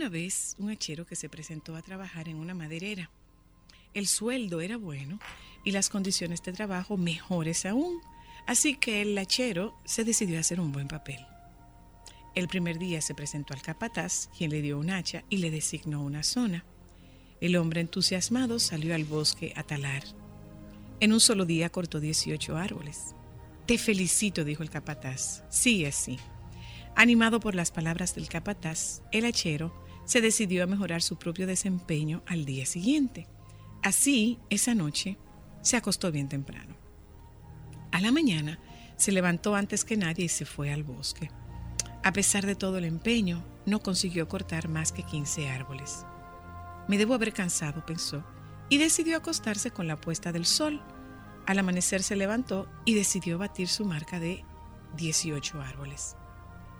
Una vez un hachero que se presentó a trabajar en una maderera. El sueldo era bueno y las condiciones de trabajo mejores aún, así que el hachero se decidió a hacer un buen papel. El primer día se presentó al capataz, quien le dio un hacha y le designó una zona. El hombre entusiasmado salió al bosque a talar. En un solo día cortó 18 árboles. Te felicito, dijo el capataz. Sí, así. Animado por las palabras del capataz, el hachero se decidió a mejorar su propio desempeño al día siguiente. Así, esa noche, se acostó bien temprano. A la mañana, se levantó antes que nadie y se fue al bosque. A pesar de todo el empeño, no consiguió cortar más que 15 árboles. Me debo haber cansado, pensó, y decidió acostarse con la puesta del sol. Al amanecer se levantó y decidió batir su marca de 18 árboles.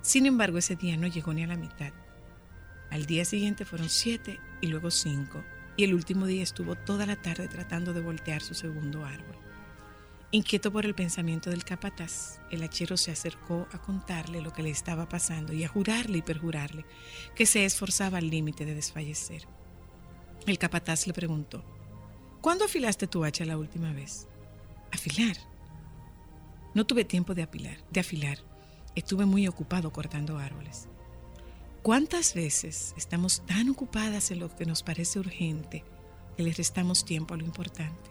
Sin embargo, ese día no llegó ni a la mitad. Al día siguiente fueron siete y luego cinco, y el último día estuvo toda la tarde tratando de voltear su segundo árbol. Inquieto por el pensamiento del capataz, el hachero se acercó a contarle lo que le estaba pasando y a jurarle y perjurarle que se esforzaba al límite de desfallecer. El capataz le preguntó, ¿Cuándo afilaste tu hacha la última vez? Afilar. No tuve tiempo de afilar, de afilar. Estuve muy ocupado cortando árboles. ¿Cuántas veces estamos tan ocupadas en lo que nos parece urgente que le restamos tiempo a lo importante?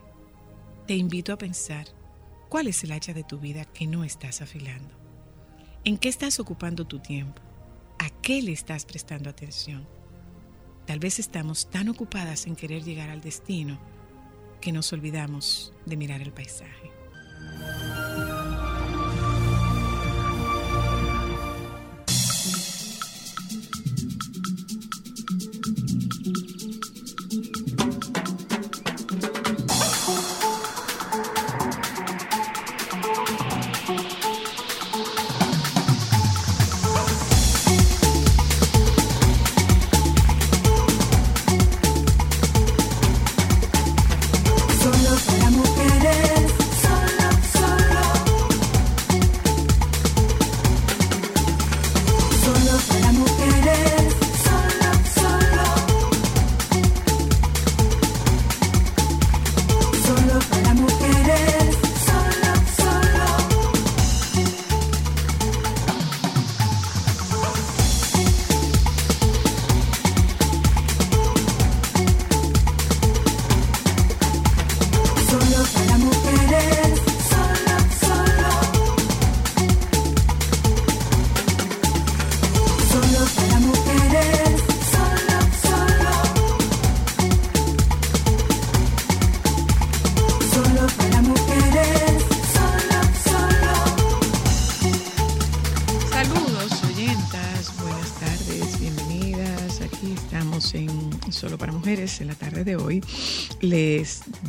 Te invito a pensar, ¿cuál es el hacha de tu vida que no estás afilando? ¿En qué estás ocupando tu tiempo? ¿A qué le estás prestando atención? Tal vez estamos tan ocupadas en querer llegar al destino que nos olvidamos de mirar el paisaje.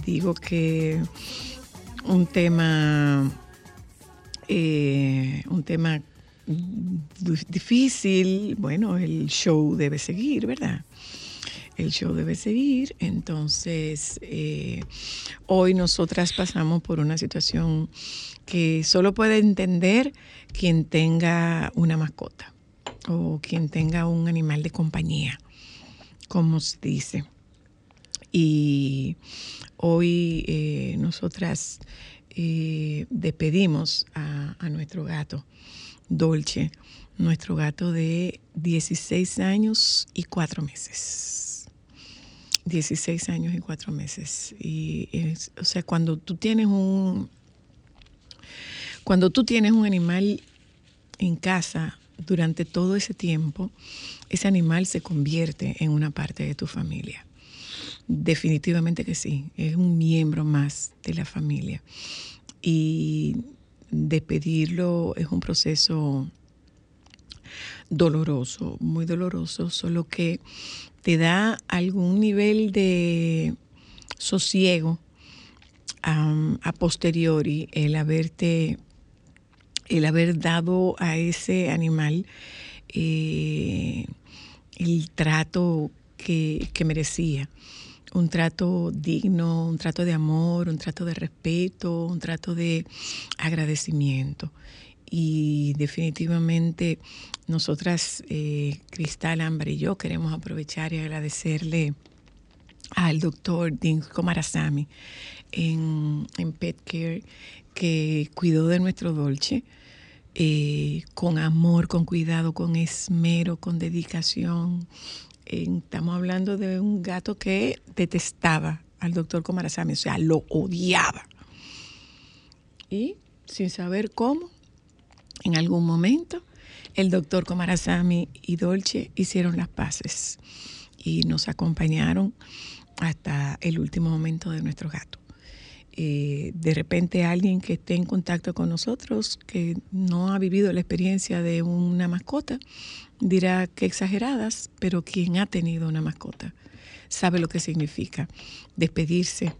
Digo que un tema, eh, un tema difícil, bueno, el show debe seguir, ¿verdad? El show debe seguir, entonces eh, hoy nosotras pasamos por una situación que solo puede entender quien tenga una mascota o quien tenga un animal de compañía, como se dice. Y hoy eh, nosotras eh, despedimos a, nuestro gato, Dolce, nuestro gato de 16 años y 4 meses. 16 años y 4 meses. Y o sea, cuando tú tienes un cuando tú tienes un animal en casa durante todo ese tiempo, ese animal se convierte en una parte de tu familia. Definitivamente que sí, es un miembro más de la familia. Y despedirlo es un proceso doloroso, muy doloroso, solo que te da algún nivel de sosiego a posteriori el haberte, el haber dado a ese animal eh, el trato que, que merecía un trato digno, un trato de amor, un trato de respeto, un trato de agradecimiento. y definitivamente nosotras, eh, Cristal, Ámbar y yo, queremos aprovechar y agradecerle al doctor Dean Komarasamy en, en Pet Care que cuidó de nuestro Dolce eh, con amor, con cuidado, con esmero, con dedicación. Estamos hablando de un gato que detestaba al doctor Komarasamy, o sea, lo odiaba. Y sin saber cómo, en algún momento, el doctor Komarasamy y Dolce hicieron las paces y nos acompañaron hasta el último momento de nuestro gato. Eh, de repente alguien que esté en contacto con nosotros, que no ha vivido la experiencia de una mascota, dirá que exageradas, pero quien ha tenido una mascota sabe lo que significa despedirse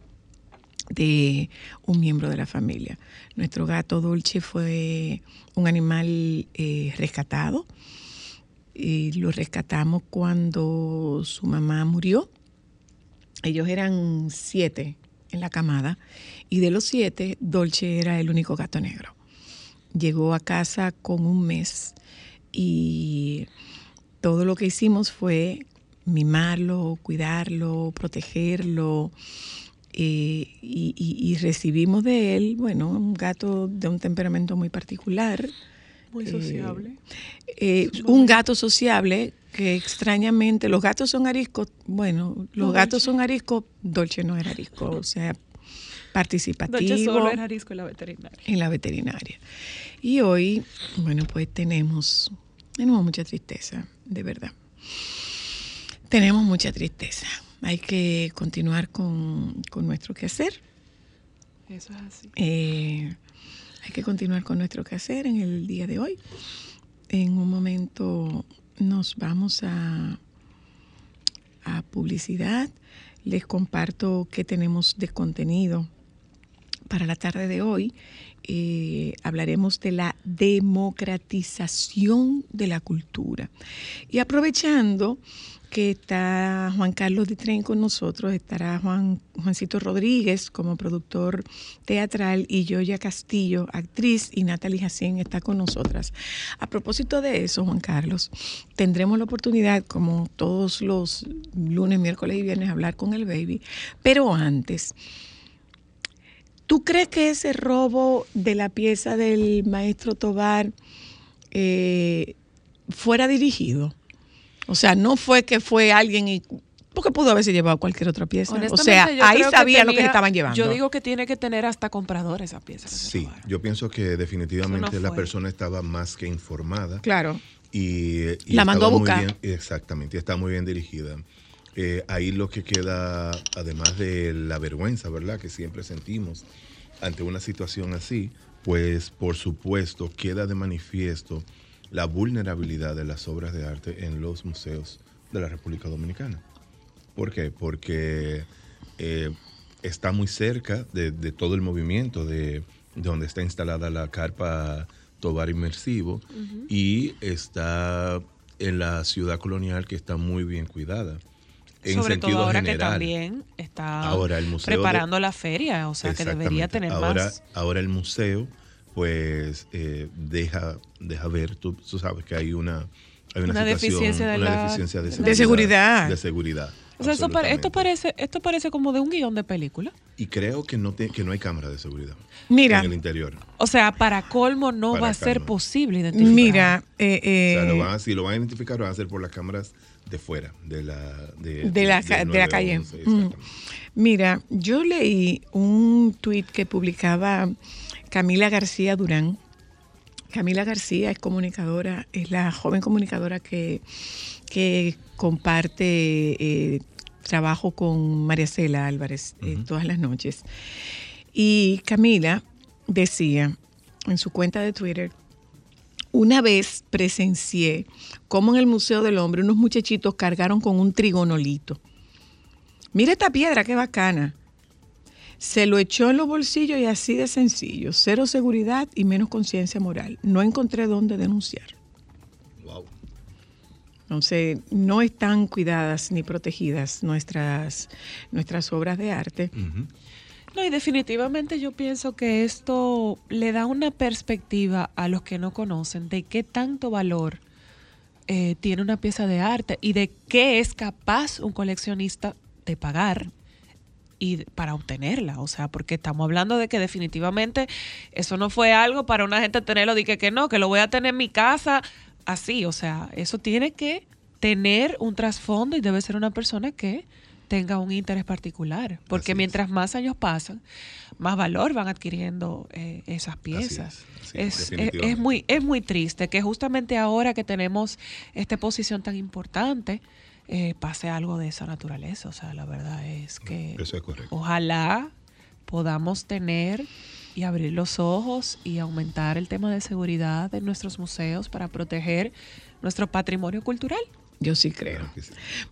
de un miembro de la familia. Nuestro gato Dolce fue un animal eh, rescatado y lo rescatamos cuando su mamá murió. Ellos eran siete en la camada y de los siete, Dolce era el único gato negro. Llegó a casa con un mes y todo lo que hicimos fue mimarlo, cuidarlo, protegerlo. Eh, y, recibimos de él, bueno, un gato de un temperamento muy particular. Muy eh, sociable. Eh, un gato sociable que extrañamente, los gatos son ariscos, bueno, los gatos son ariscos, Dolce no era arisco, o sea, participativo. Dolce solo era arisco en la veterinaria. En la veterinaria. Y hoy, bueno, pues tenemos, tenemos mucha tristeza, de verdad. Tenemos mucha tristeza. Hay que continuar con, nuestro quehacer. Eso es así. Eh, hay que continuar con nuestro quehacer en el día de hoy. En un momento nos vamos a, a publicidad. Les comparto qué tenemos de contenido para la tarde de hoy. Eh, hablaremos de la democratización de la cultura. Y aprovechando que está Juan Carlos Ditren con nosotros, estará Juan, Juancito Rodríguez como productor teatral y Yoya Castillo, actriz, y Natalie Jacín está con nosotras. A propósito de eso, Juan Carlos, tendremos la oportunidad, como todos los lunes, miércoles y viernes, hablar con el baby, pero antes... ¿Tú crees que ese robo de la pieza del maestro Tobar eh, fuera dirigido? O sea, no fue que fue alguien y porque pudo haberse llevado cualquier otra pieza. O sea, ahí sabía lo que estaban llevando. Yo digo que tiene que tener hasta compradores esa pieza. Sí, yo pienso que definitivamente la persona estaba más que informada. Claro. Y, la mandó a buscar. exactamente, y está muy bien dirigida. Eh, ahí lo que queda, además de la vergüenza, ¿verdad? Que siempre sentimos ante una situación así, pues por supuesto queda de manifiesto la vulnerabilidad de las obras de arte en los museos de la República Dominicana. ¿Por qué? Porque eh, está muy cerca de, todo el movimiento de, donde está instalada la carpa Tobar Inmersivo y está en la ciudad colonial que está muy bien cuidada. En Sobre todo ahora que también está preparando la feria, o sea que debería tener más. Ahora el museo pues eh, deja, deja ver, tú, sabes que hay una, hay una, deficiencia, de, una deficiencia de, seguridad. De seguridad. O sea, esto, parece, esto parece como de un guion de película. Y creo que no, que no hay cámara de seguridad Mira, en el interior. O sea, para colmo no va a ser posible identificar. Mira, eh, eh, si lo van a identificar, van a hacer por las cámaras de fuera, de la, de, la, de la calle. Mm. Mira, yo leí un tuit que publicaba Camila García Durán. Camila García es comunicadora, es la joven comunicadora que, que comparte eh, trabajo con María Cela Álvarez eh, todas las noches. Y Camila decía en su cuenta de Twitter, una vez presencié cómo en el Museo del Hombre unos muchachitos cargaron con un trigonolito. Mira esta piedra, qué bacana. Se lo echó en los bolsillos y así de sencillo. Cero seguridad y menos conciencia moral. No encontré dónde denunciar. Entonces, no están cuidadas ni protegidas nuestras, nuestras obras de arte. No, y definitivamente yo pienso que esto le da una perspectiva a los que no conocen de qué tanto valor eh, tiene una pieza de arte y de qué es capaz un coleccionista de pagar y para obtenerla, o sea, porque estamos hablando de que definitivamente eso no fue algo para una gente tenerlo, dije que no, que lo voy a tener en mi casa así, o sea, eso tiene que tener un trasfondo y debe ser una persona que tenga un interés particular, porque mientras más años pasan, más valor van adquiriendo eh, esas piezas. Es, es, muy, es muy triste que justamente ahora que tenemos esta posición tan importante, eh, pase algo de esa naturaleza. O sea, la verdad es que ojalá podamos tener y abrir los ojos y aumentar el tema de seguridad en nuestros museos para proteger nuestro patrimonio cultural. Yo sí creo.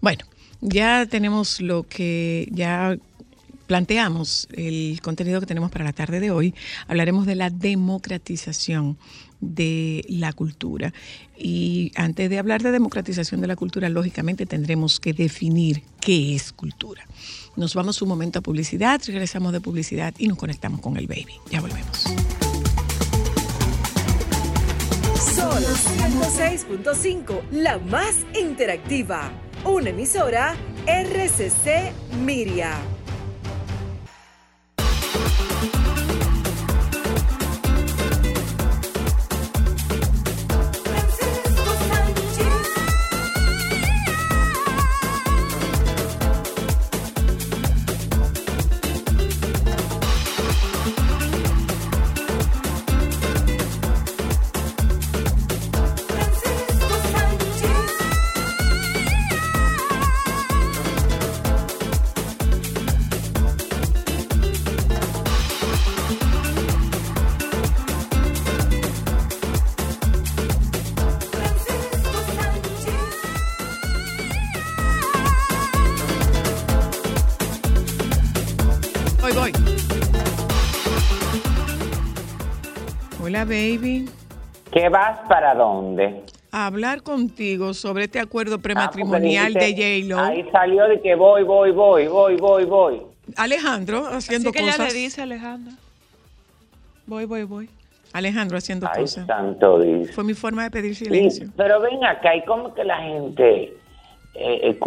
Bueno, ya tenemos lo que ya planteamos, el contenido que tenemos para la tarde de hoy. Hablaremos de la democratización de la cultura. Y antes de hablar de democratización de la cultura, lógicamente tendremos que definir qué es cultura. Nos vamos un momento a publicidad, regresamos de publicidad y nos conectamos con el baby. Ya volvemos. Sol 106.5, la más interactiva una emisora RCC Miria. Baby. ¿Qué vas para dónde? A hablar contigo sobre este acuerdo ah, prematrimonial de J-Lo. Ahí salió de que voy, voy, voy, voy, voy, voy. Alejandro haciendo Así que cosas. le dice Alejandro. Voy, voy, voy. Alejandro haciendo Ay, cosas. Santo Dios. Fue mi forma de pedir silencio. pero ven acá, y como que la gente eh, eh,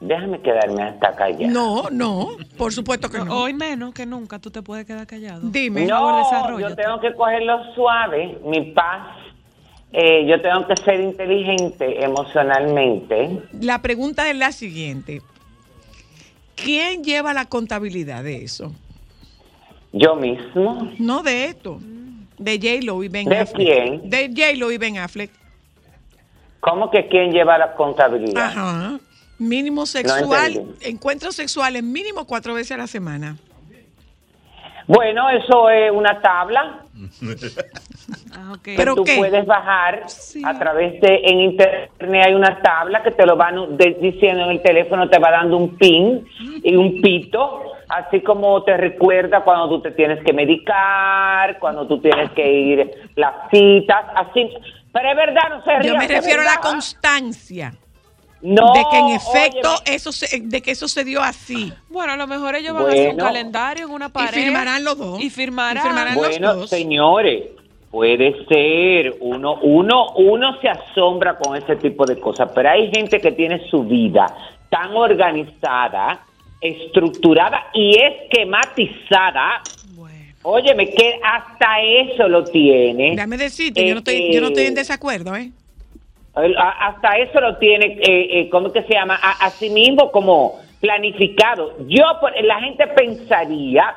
déjame quedarme hasta callado. No, no, por supuesto que no. Hoy menos que nunca tú te puedes quedar callado. Dime. No, yo tengo que cogerlo suave, mi paz. Eh, yo tengo que ser inteligente emocionalmente. La pregunta es la siguiente. ¿Quién lleva la contabilidad de eso? Yo mismo. No de esto. De J-Lo y Ben ¿De Affleck. quién? De J-Lo y Ben Affleck. ¿Cómo que quién lleva la contabilidad? Ajá. Mínimo sexual, encuentros sexuales mínimo cuatro veces a la semana. Bueno, eso es una tabla. ah, okay. ¿Pero tú puedes bajar a través de en internet hay una tabla que te lo van diciendo en el teléfono te va dando un pin y un pito así como te recuerda cuando tú te tienes que medicar cuando tú tienes que ir las citas así pero es verdad, no se Yo me refiero a la constancia. No, de que en efecto eso se, de que eso se dio así. Bueno, a lo mejor ellos van a hacer un calendario en una pared. Y firmarán los dos. Y firmarán, bueno, los dos. señores, puede ser. Uno, uno, uno se asombra con ese tipo de cosas, pero hay gente que tiene su vida tan organizada, estructurada y esquematizada Óyeme, que hasta eso lo tiene. Déjame decirte, yo, no estoy, yo no estoy en eh, desacuerdo, ¿eh? Hasta eso lo tiene, eh, eh, ¿cómo que se llama? A, sí mismo como planificado. Yo, la gente pensaría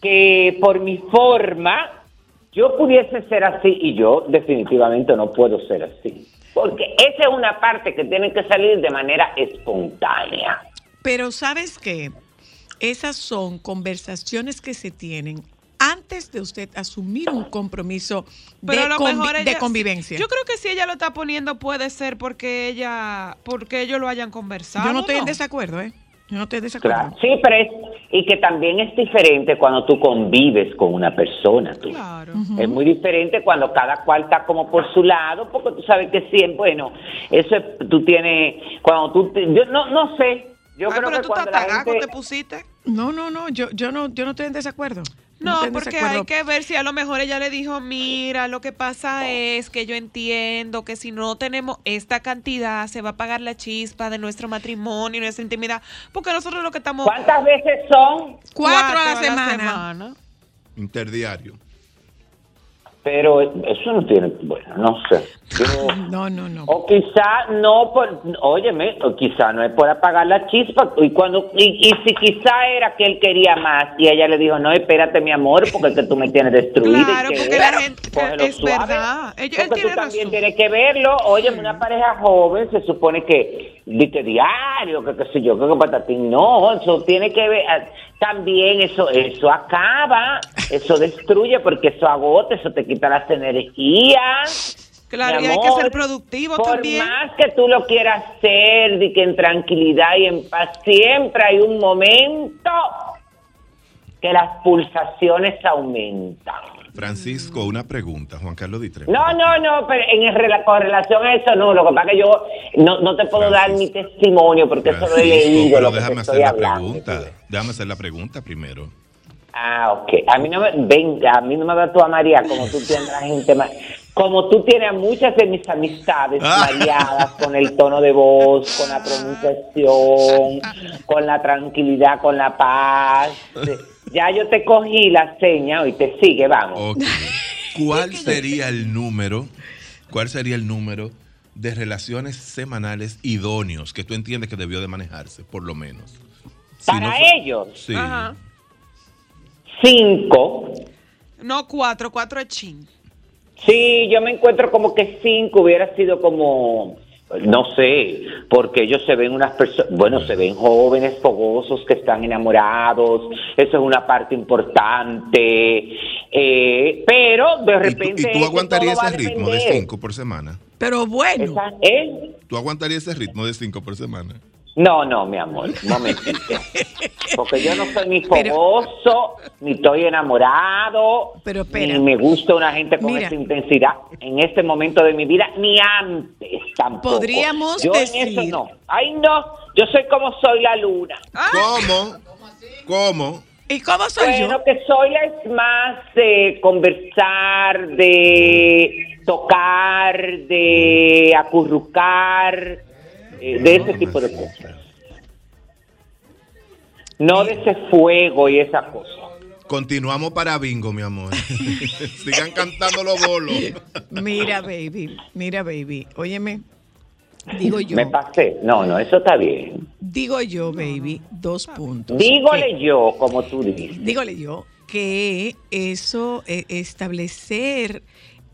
que por mi forma yo pudiese ser así y yo definitivamente no puedo ser así. Porque esa es una parte que tiene que salir de manera espontánea. Pero ¿sabes qué? Esas son conversaciones que se tienen antes de usted asumir un compromiso de, convivencia. yo creo que si ella lo está poniendo puede ser porque ella, porque ellos lo hayan conversado. Yo no estoy en desacuerdo, ¿eh? Yo no estoy en desacuerdo. Sí, pero es, y que también es diferente cuando tú convives con una persona. Claro. Es muy diferente cuando cada cual está como por su lado, porque tú sabes que siempre, bueno, eso tú tienes, cuando tú, yo no, no sé, yo creo que tú cuando la gente... te pusiste. No, no, no, yo, yo no, yo no estoy en desacuerdo. No, porque desacuerdo. hay que ver si a lo mejor ella le dijo, mira, lo que pasa es que yo entiendo que si no tenemos esta cantidad, se va a pagar la chispa de nuestro matrimonio y nuestra intimidad, porque nosotros lo que estamos... ¿Cuántas veces son? Cuatro a la semana. semana. Interdiario. Pero eso no tiene, bueno, no sé. No, no, no. O quizá no por, óyeme, o quizá no es por apagar la chispa. Y cuando y, y si quizá era que él quería más y ella le dijo, no, espérate mi amor, porque es que tú me tienes destruida. Claro, y que porque la gente- es verdad. Ella- él porque tiene tú también tienes que verlo. Óyeme, una pareja joven se supone que, dice diario, que qué sé yo, que, que patatín. No, eso tiene que ver, ah, también eso, eso acaba, eso destruye, porque eso agota, eso te quita las energías. Claro, Mi y hay que amor, ser productivo por también. más que tú lo quieras hacer, de que en tranquilidad y en paz, siempre hay un momento que las pulsaciones aumentan. Francisco, una pregunta. Juan Carlos Ditre. No, no, no, pero en el con relación a eso no, lo que pasa es que yo no, no te puedo dar mi Francisco. testimonio porque eso lo he Francisco, leído. pero lo que te déjame estoy hacer la hablando. pregunta. Déjame hacer la pregunta primero. Ah, ok. A mí no me, ven, a mí no me da tú a María como tú tienes la gente ma- como tú tienes a muchas de mis amistades Ah. mareadas con el tono de voz, con la pronunciación, con la tranquilidad, con la paz. Ya yo te cogí la seña y te sigue, vamos. Ok. ¿Cuál sería el número? ¿Cuál sería el número de relaciones semanales idóneos que tú entiendes que debió de manejarse, por lo menos? Si Para no fue- ellos, Sí. Ajá. cinco. No, cuatro, cuatro es chin. Sí, yo me encuentro como que cinco hubiera sido como, no sé, porque ellos se ven unas personas, bueno, se ven jóvenes, fogosos, que están enamorados, eso es una parte importante, eh, pero de ¿Y tú, repente... y tú es que aguantarías ese ritmo de cinco por semana? Pero bueno, Esa ¿Tú aguantarías ese ritmo de cinco por semana? No, no, mi amor, un momentito. Porque yo no soy ni Pero- fogoso, ni estoy enamorado, Pero espera. ni me gusta una gente con Mira. esa intensidad en este momento de mi vida, ni antes tampoco. Podríamos yo decir- en eso no. Ay, no, yo soy como soy la luna. ¿Cómo? ¿Cómo? ¿y cómo soy Bueno, yo? que soy la es más de conversar, de tocar, de acurrucar, eh, de ese tipo de cosas. No de ese fuego y esa cosa. Continuamos para bingo, mi amor. Sigan cantando los bolos. Mira, baby, mira, baby, óyeme, digo yo, Me pasé. No, no, eso está bien. digo yo, baby, dos puntos. Dígole yo, como tú dices. dígole yo que eso, eh, establecer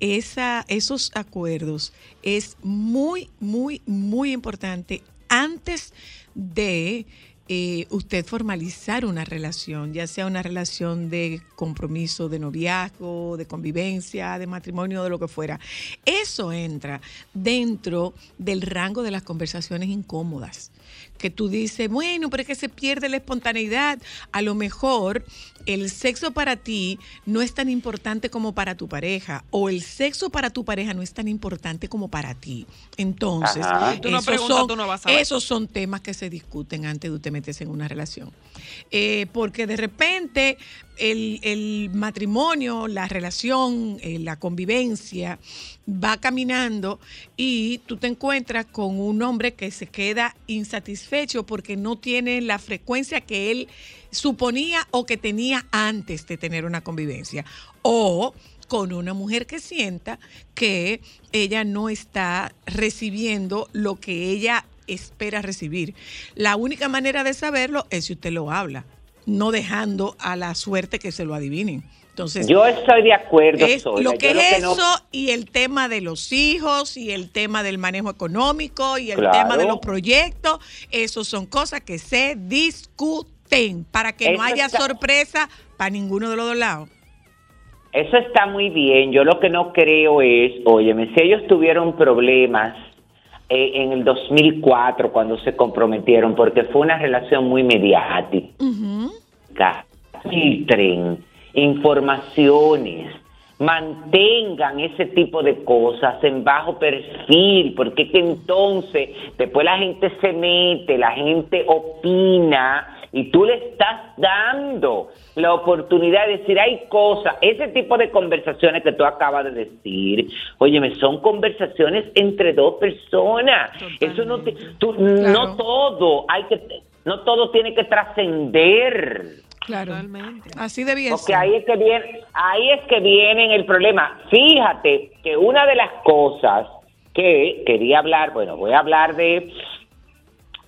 esa, esos acuerdos es muy, muy, muy importante antes de eh, usted formalizar una relación, ya sea una relación de compromiso, de noviazgo, de convivencia, de matrimonio, de lo que fuera. Eso entra dentro del rango de las conversaciones incómodas que tú dices, bueno, pero es que se pierde la espontaneidad. A lo mejor el sexo para ti no es tan importante como para tu pareja, o el sexo para tu pareja no es tan importante como para ti. Entonces, no esos, son, no esos son temas que se discuten antes de usted en una relación. Eh, porque de repente el, el matrimonio, la relación, eh, la convivencia va caminando y tú te encuentras con un hombre que se queda insatisfecho porque no tiene la frecuencia que él suponía o que tenía antes de tener una convivencia. O con una mujer que sienta que ella no está recibiendo lo que ella espera recibir. La única manera de saberlo es si usted lo habla, no dejando a la suerte que se lo adivinen. Entonces, Yo estoy de acuerdo, es lo que Yo es eso y el tema de los hijos y el tema del manejo económico y el Claro. tema de los proyectos, esos son cosas que se discuten para que no Eso haya está- sorpresa para ninguno de los dos lados. Eso está muy bien. Yo lo que no creo es, óyeme, si ellos tuvieron problemas en el 2004 cuando se comprometieron, porque fue una relación muy mediática, filtren informaciones, mantengan ese tipo de cosas en bajo perfil, porque que entonces después la gente se mete, la gente opina y tú le estás dando la oportunidad de decir, hay cosas, ese tipo de conversaciones que tú acabas de decir, óyeme, son conversaciones entre dos personas. Eso no, te- tú- no todo, hay que, no todo tiene que trascender. Claro. Totalmente. Así debía Porque ser. ahí es que viene, ahí es que viene el problema. Fíjate que una de las cosas que quería hablar, bueno, voy a hablar de,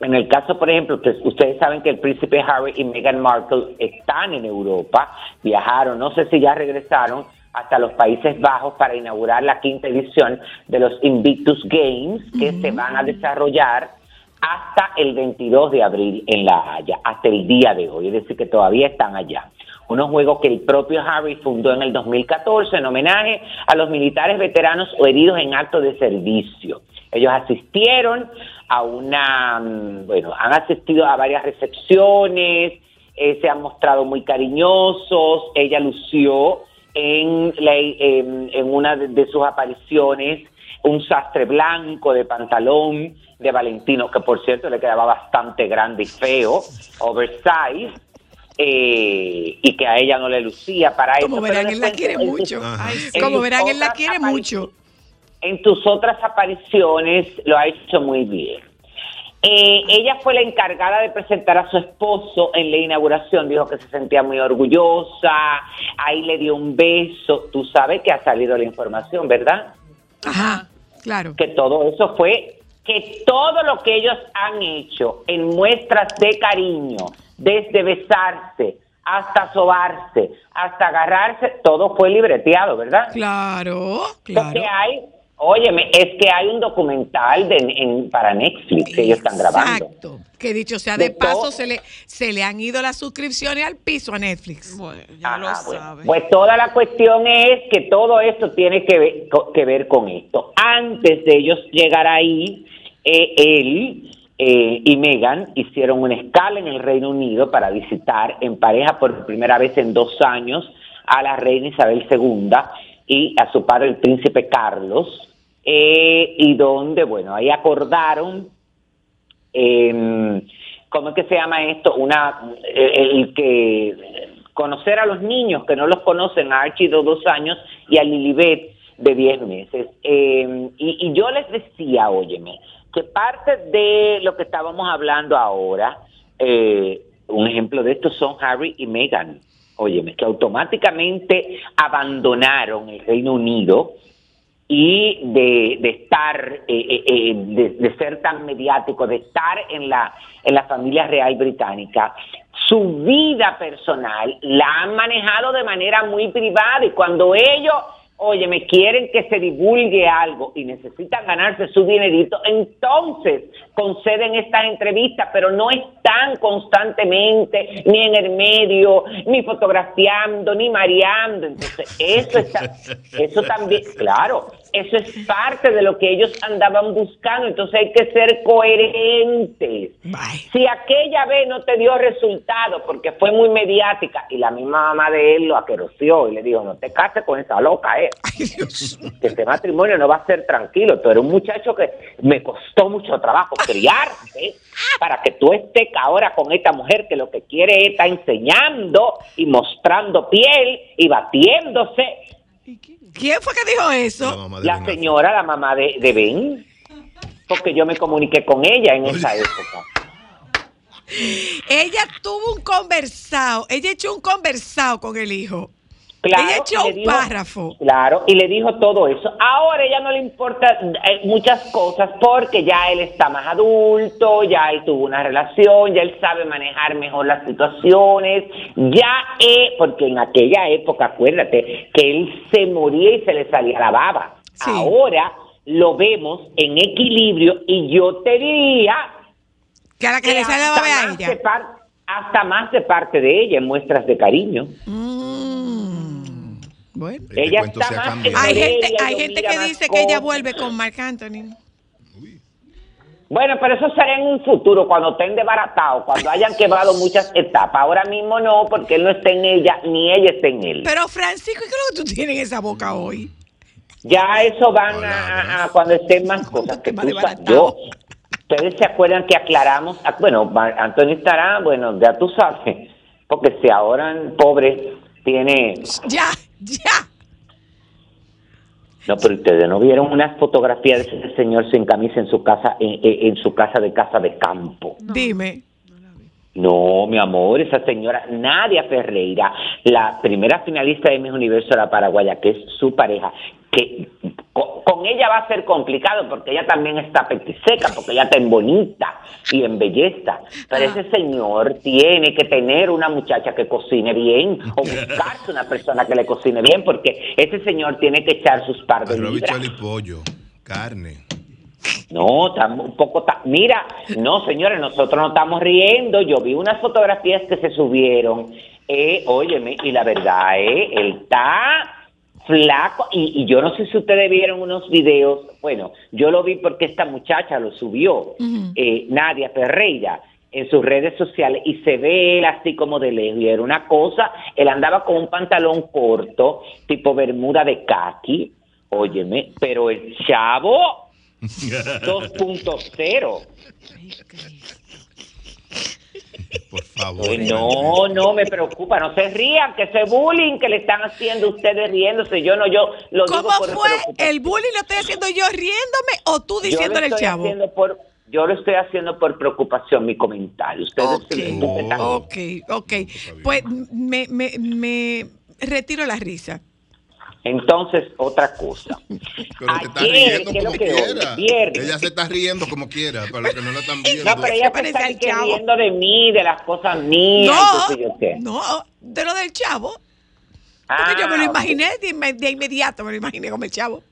en el caso, por ejemplo, ustedes saben que el príncipe Harry y Meghan Markle están en Europa, viajaron, no sé si ya regresaron hasta los Países Bajos para inaugurar la quinta edición de los Invictus Games que se van a desarrollar hasta el 22 de abril en La Haya, hasta el día de hoy, es decir, que todavía están allá. Unos juegos que el propio Harry fundó en el 2014 en homenaje a los militares veteranos o heridos en acto de servicio. Ellos asistieron a una, mm, bueno, han asistido a varias recepciones, eh, se han mostrado muy cariñosos, ella lució en, la- en, en una de, de sus apariciones un sastre blanco de pantalón de Valentino, que por cierto le quedaba bastante grande y feo, oversize, eh, y que a ella no le lucía para eso. Como verán, él la quiere mucho. Ay, Como verán, él la quiere mucho. En tus otras apariciones lo ha hecho muy bien. Eh, ella fue la encargada de presentar a su esposo en la inauguración, dijo que se sentía muy orgullosa, ahí le dio un beso, tú sabes que ha salido la información, ¿verdad? Ajá, claro. que todo eso fue, que todo lo que ellos han hecho en muestras de cariño, desde besarse hasta sobarse, hasta agarrarse, todo fue libreteado, ¿verdad? Claro, claro. Porque hay, óyeme, es que hay un documental de, en- para Netflix que ellos están grabando. Exacto. Que dicho sea de De todo. paso, se le, se le han ido las suscripciones al piso a Netflix. Bueno, ya lo bueno. sabe. Pues toda la cuestión es que todo esto tiene que ver, que ver con esto. Antes de ellos llegar ahí, eh, él eh, y Megan hicieron una escala en el Reino Unido para visitar en pareja por primera vez en dos años a la reina Isabel II y a su padre el príncipe Carlos, eh, y donde, bueno, ahí acordaron eh, ¿cómo es que se llama esto? Una, eh, el que conocer a los niños que no los conocen, a Archie de dos años y a Lilibet de diez meses. Eh, y, yo les decía, óyeme, que parte de lo que estábamos hablando ahora, eh, un ejemplo de esto son Harry y Meghan, óyeme, que automáticamente abandonaron el Reino Unido y de, de estar, eh, eh, eh, de, de ser tan mediático, de estar en la, en la familia real británica, su vida personal la han manejado de manera muy privada y cuando ellos, oye, me quieren que se divulgue algo y necesitan ganarse su dinerito, entonces conceden estas entrevistas, pero no están constantemente ni en el medio, ni fotografiando, ni mareando. Entonces, eso está, eso también, claro, eso es parte de lo que ellos andaban buscando, entonces hay que ser coherentes. Bye. Si aquella vez no te dio resultado porque fue muy mediática y la misma mamá de él lo aqueroció y le dijo, no te cases con esa loca, eh, Ay, que este matrimonio no va a ser tranquilo. Tú eres un muchacho que me costó mucho trabajo criarte para que tú estés ahora con esta mujer que lo que quiere es estar enseñando y mostrando piel y batiéndose. ¿Quién fue que dijo eso? La Ben señora, la mamá de, de Ben, porque yo me comuniqué con ella en esa época. Ella tuvo un conversado, ella echó un conversado con el hijo. Claro, ella echó un dijo- párrafo. Claro, y le dijo todo eso. Ahora ella no le importa eh, muchas cosas porque ya él está más adulto, ya él tuvo una relación, ya él sabe manejar mejor las situaciones, ya es, porque en aquella época, acuérdate, que él se moría y se le salía la baba. Sí. Ahora lo vemos en equilibrio y yo te diría Que a la que le sale la baba a ella. par- hasta más de parte de ella en muestras de cariño. Mm. Bueno. Este Ella está más. Hay Ella gente, hay gente que dice que ella vuelve con Marc Anthony. Bueno, pero eso será en un futuro, cuando estén desbaratados, cuando hayan quemado muchas etapas. Ahora mismo no, porque él no está en ella, ni ella está en él. Pero Francisco, ¿qué es lo que tú tienes en esa boca hoy? ya eso van Hola, a, cuando estén más cosas que tú. Yo, Ustedes se acuerdan que aclaramos, ah, bueno, Antonio estará, bueno, ya tú sabes, porque si ahora pobre tiene, Ya, ya. no, pero ustedes no vieron una fotografía de ese señor sin camisa en su casa, en, en- en su casa de casa de campo. Dime. No, mi amor, esa señora Nadia Ferreira, la primera finalista de Miss Universo de la Paraguaya, que es su pareja, que co- con, ella va a ser complicado porque ella también está petiseca, porque ella está en bonita y en belleza. Pero ese señor tiene que tener una muchacha que cocine bien o buscarse una persona que le cocine bien, porque ese señor tiene que echar sus par de libras. habichuela y pollo. Carne. No, un poco. ta- Mira, no, señores, nosotros no estamos riendo. Yo vi unas fotografías que se subieron. Eh, óyeme, y la verdad, eh, él está flaco. Y, y yo no sé si ustedes vieron unos videos. Bueno, yo lo vi porque esta muchacha lo subió, eh, Nadia Ferreira en sus redes sociales y se ve él así como de lejos y era una cosa, él andaba con un pantalón corto, tipo bermuda de kaki, óyeme, pero el chavo 2.0. Por favor. No, no me preocupa, no se rían, que ese bullying que le están haciendo ustedes riéndose, yo no, yo lo digo ¿Cómo por fue? ¿El bullying lo estoy haciendo yo riéndome o tú Yo lo diciéndole al estoy chavo? haciendo por, yo lo estoy haciendo por preocupación, mi comentario. Ustedes Ok, se- ustedes están- ok, ok. Pues me, me, me retiro la risa. Entonces, otra cosa. Pero te Ayer, riendo ¿qué es lo como que quiera. Viernes. Ella se está riendo como quiera, para los que no la están viendo. No, pero ella se parece está riendo de mí, de las cosas mías, yo No, qué. no, de lo del chavo. Porque Ah, yo me lo imaginé de inmediato, me lo imaginé como el chavo.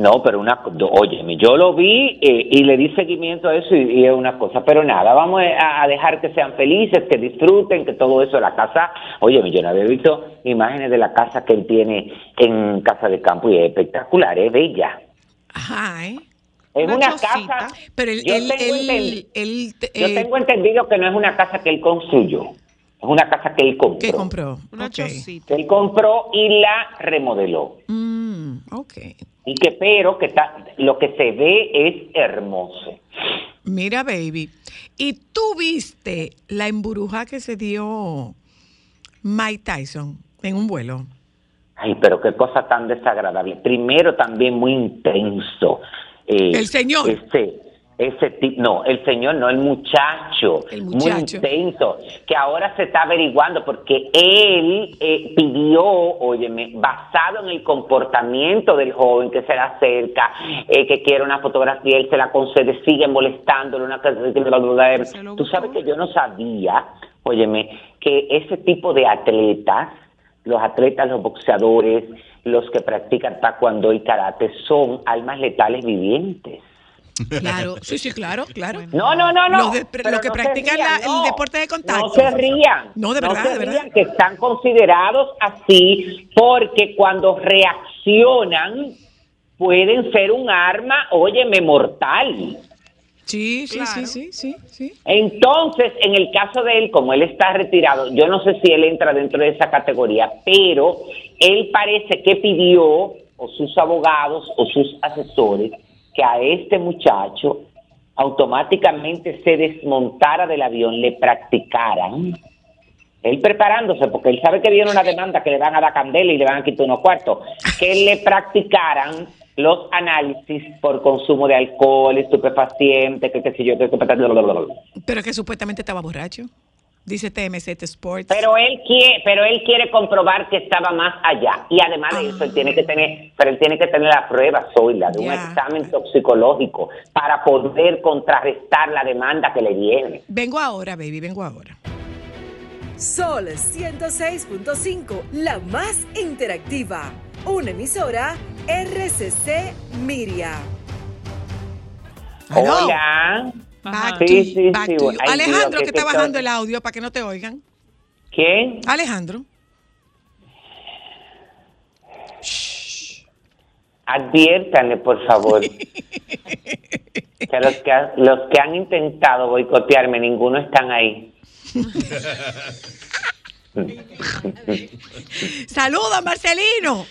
No, pero una, oye, yo lo vi eh, y le di seguimiento a eso y, y es una cosa, pero nada, vamos a, a dejar que sean felices, que disfruten, que todo eso, la casa, oye, yo no había visto imágenes de la casa que él tiene en Casa de Campo y es espectacular, es bella. Ajá, ¿eh? Es Una casa, Pero él, yo, él, tengo él, entendi- él, yo eh, tengo entendido que no es una casa que él construyó, es una casa que él compró. ¿qué compró? Una Ok. chocita. Él compró y la remodeló. Mm, ok. Y que pero que está, lo que se ve es hermoso. Mira, baby. ¿Y tú viste la emburuja que se dio Mike Tyson en un vuelo? Ay, pero qué cosa tan desagradable. Primero también muy intenso. Eh, El señor. Ese, ese tipo, no, el señor no, el muchacho. El Muy muchacho. intenso. Que ahora se está averiguando porque él eh, pidió, óyeme, basado en el comportamiento del joven que se le acerca, eh, que quiere una fotografía, él se la concede, sigue molestándolo, una Tú sabes que yo no sabía, óyeme, que ese tipo de atletas, los atletas, los boxeadores, los que practican taekwondo y karate, son almas letales vivientes. Claro, sí, sí, claro, claro. No, no, no, no. Los de- pero los que no practican rían, la- el deporte de contacto. No se rían. No, de verdad, se de verdad. rían, que están considerados así porque cuando reaccionan pueden ser un arma, óyeme, mortal. Sí, sí, Claro. sí, sí, sí, sí. Entonces, en el caso de él, como él está retirado, yo no sé si él entra dentro de esa categoría, pero él parece que pidió, o sus abogados, o sus asesores, que a este muchacho automáticamente se desmontara del avión, le practicaran. Él preparándose, porque él sabe que viene una demanda que le van a dar candela y le van a quitar unos cuartos, que le practicaran los análisis por consumo de alcohol, estupefaciente, que qué sé yo, que, que- Pero que supuestamente estaba borracho. Dice TMZ Sports. Pero él quiere, pero él quiere comprobar que estaba más allá. Y además de eso, él tiene que tener, pero él tiene que tener la prueba Zoila, de un examen toxicológico para poder contrarrestar la demanda que le viene. Vengo ahora, baby, vengo ahora. Sol 106.5, la más interactiva. Una emisora RCC Miria. Hola. Back Sí, to- sí, back sí, to you. ay, Alejandro, Dios, que está bajando el audio para que no te oigan. ¿Quién? Alejandro. Adviértanle, por favor. que los que, los que han intentado boicotearme, ninguno están ahí. Saluda, Marcelino.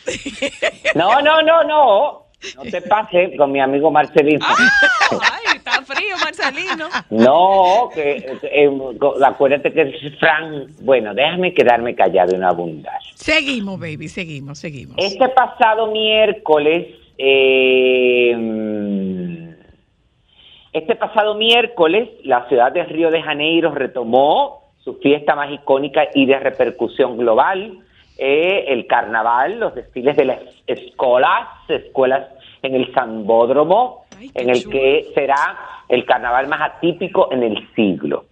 No, no, no, no. No te pases con mi amigo Marcelino. Ay, está frío, Marcelino. No, que, eh, acuérdate que Fran, bueno, déjame quedarme callado y no abundar. Seguimos, baby, seguimos, seguimos. Este pasado miércoles, eh, este pasado miércoles, la ciudad de Río de Janeiro retomó su fiesta más icónica y de repercusión global, eh, el carnaval, los desfiles de las escuelas, escuelas en el Sambódromo, Ay, en el chulo. que será el carnaval más atípico en el siglo.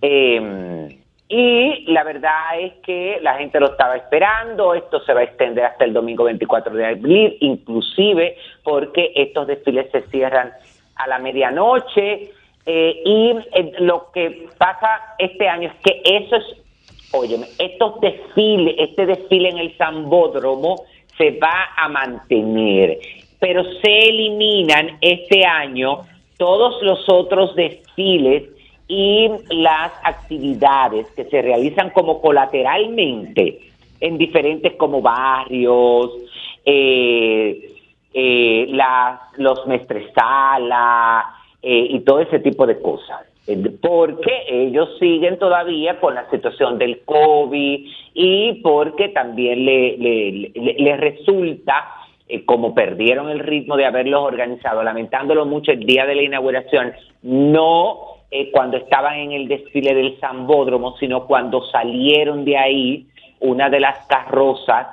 Eh, y la verdad es que la gente lo estaba esperando, esto se va a extender hasta el domingo 24 de abril, inclusive porque estos desfiles se cierran a la medianoche. eh, y eh, lo que pasa este año es que eso es, óyeme, estos desfiles, este desfile en el Zambódromo se va a mantener, pero se eliminan este año todos los otros desfiles y las actividades que se realizan como colateralmente en diferentes como barrios, eh, eh, las, los mestresala eh, y todo ese tipo de cosas. Eh, Porque ellos siguen todavía con la situación del COVID y porque también le, le, le- resulta eh, como perdieron el ritmo de haberlos organizado, lamentándolo mucho el día de la inauguración, no eh, cuando estaban en el desfile del Zambódromo, sino cuando salieron de ahí, una de las carrozas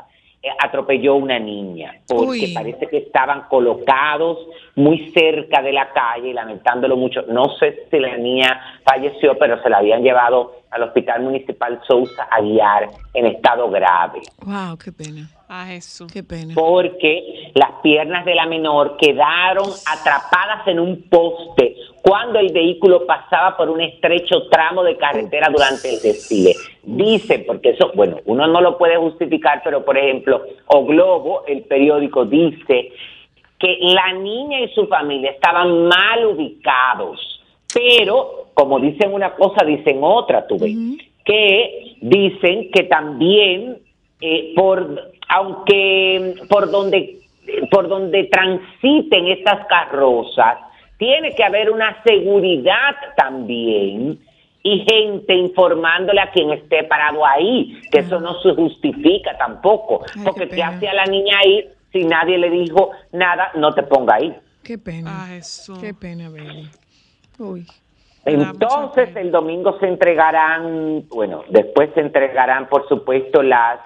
atropelló a una niña, porque Uy. parece que estaban colocados muy cerca de la calle, y lamentándolo mucho. No sé si la niña falleció, pero se la habían llevado al Hospital Municipal Sousa a guiar en estado grave Wow, qué pena, A Jesús. qué pena. porque las piernas de la menor quedaron atrapadas en un poste cuando el vehículo pasaba por un estrecho tramo de carretera durante el desfile. Dicen, porque eso, bueno, uno no lo puede justificar, pero por ejemplo, O Globo, el periódico, dice que la niña y su familia estaban mal ubicados, pero como dicen una cosa, dicen otra, tú ves, que dicen que también eh, por aunque por donde por donde transiten estas carrozas tiene que haber una seguridad también y gente informándole a quien esté parado ahí, que eso no se justifica tampoco, Ay, porque qué qué pena. hacía la niña ahí si nadie le dijo nada, no te ponga ahí. Qué pena, A Jesús. qué pena, baby. Uy, Entonces pena. el domingo se entregarán, bueno, después se entregarán por supuesto las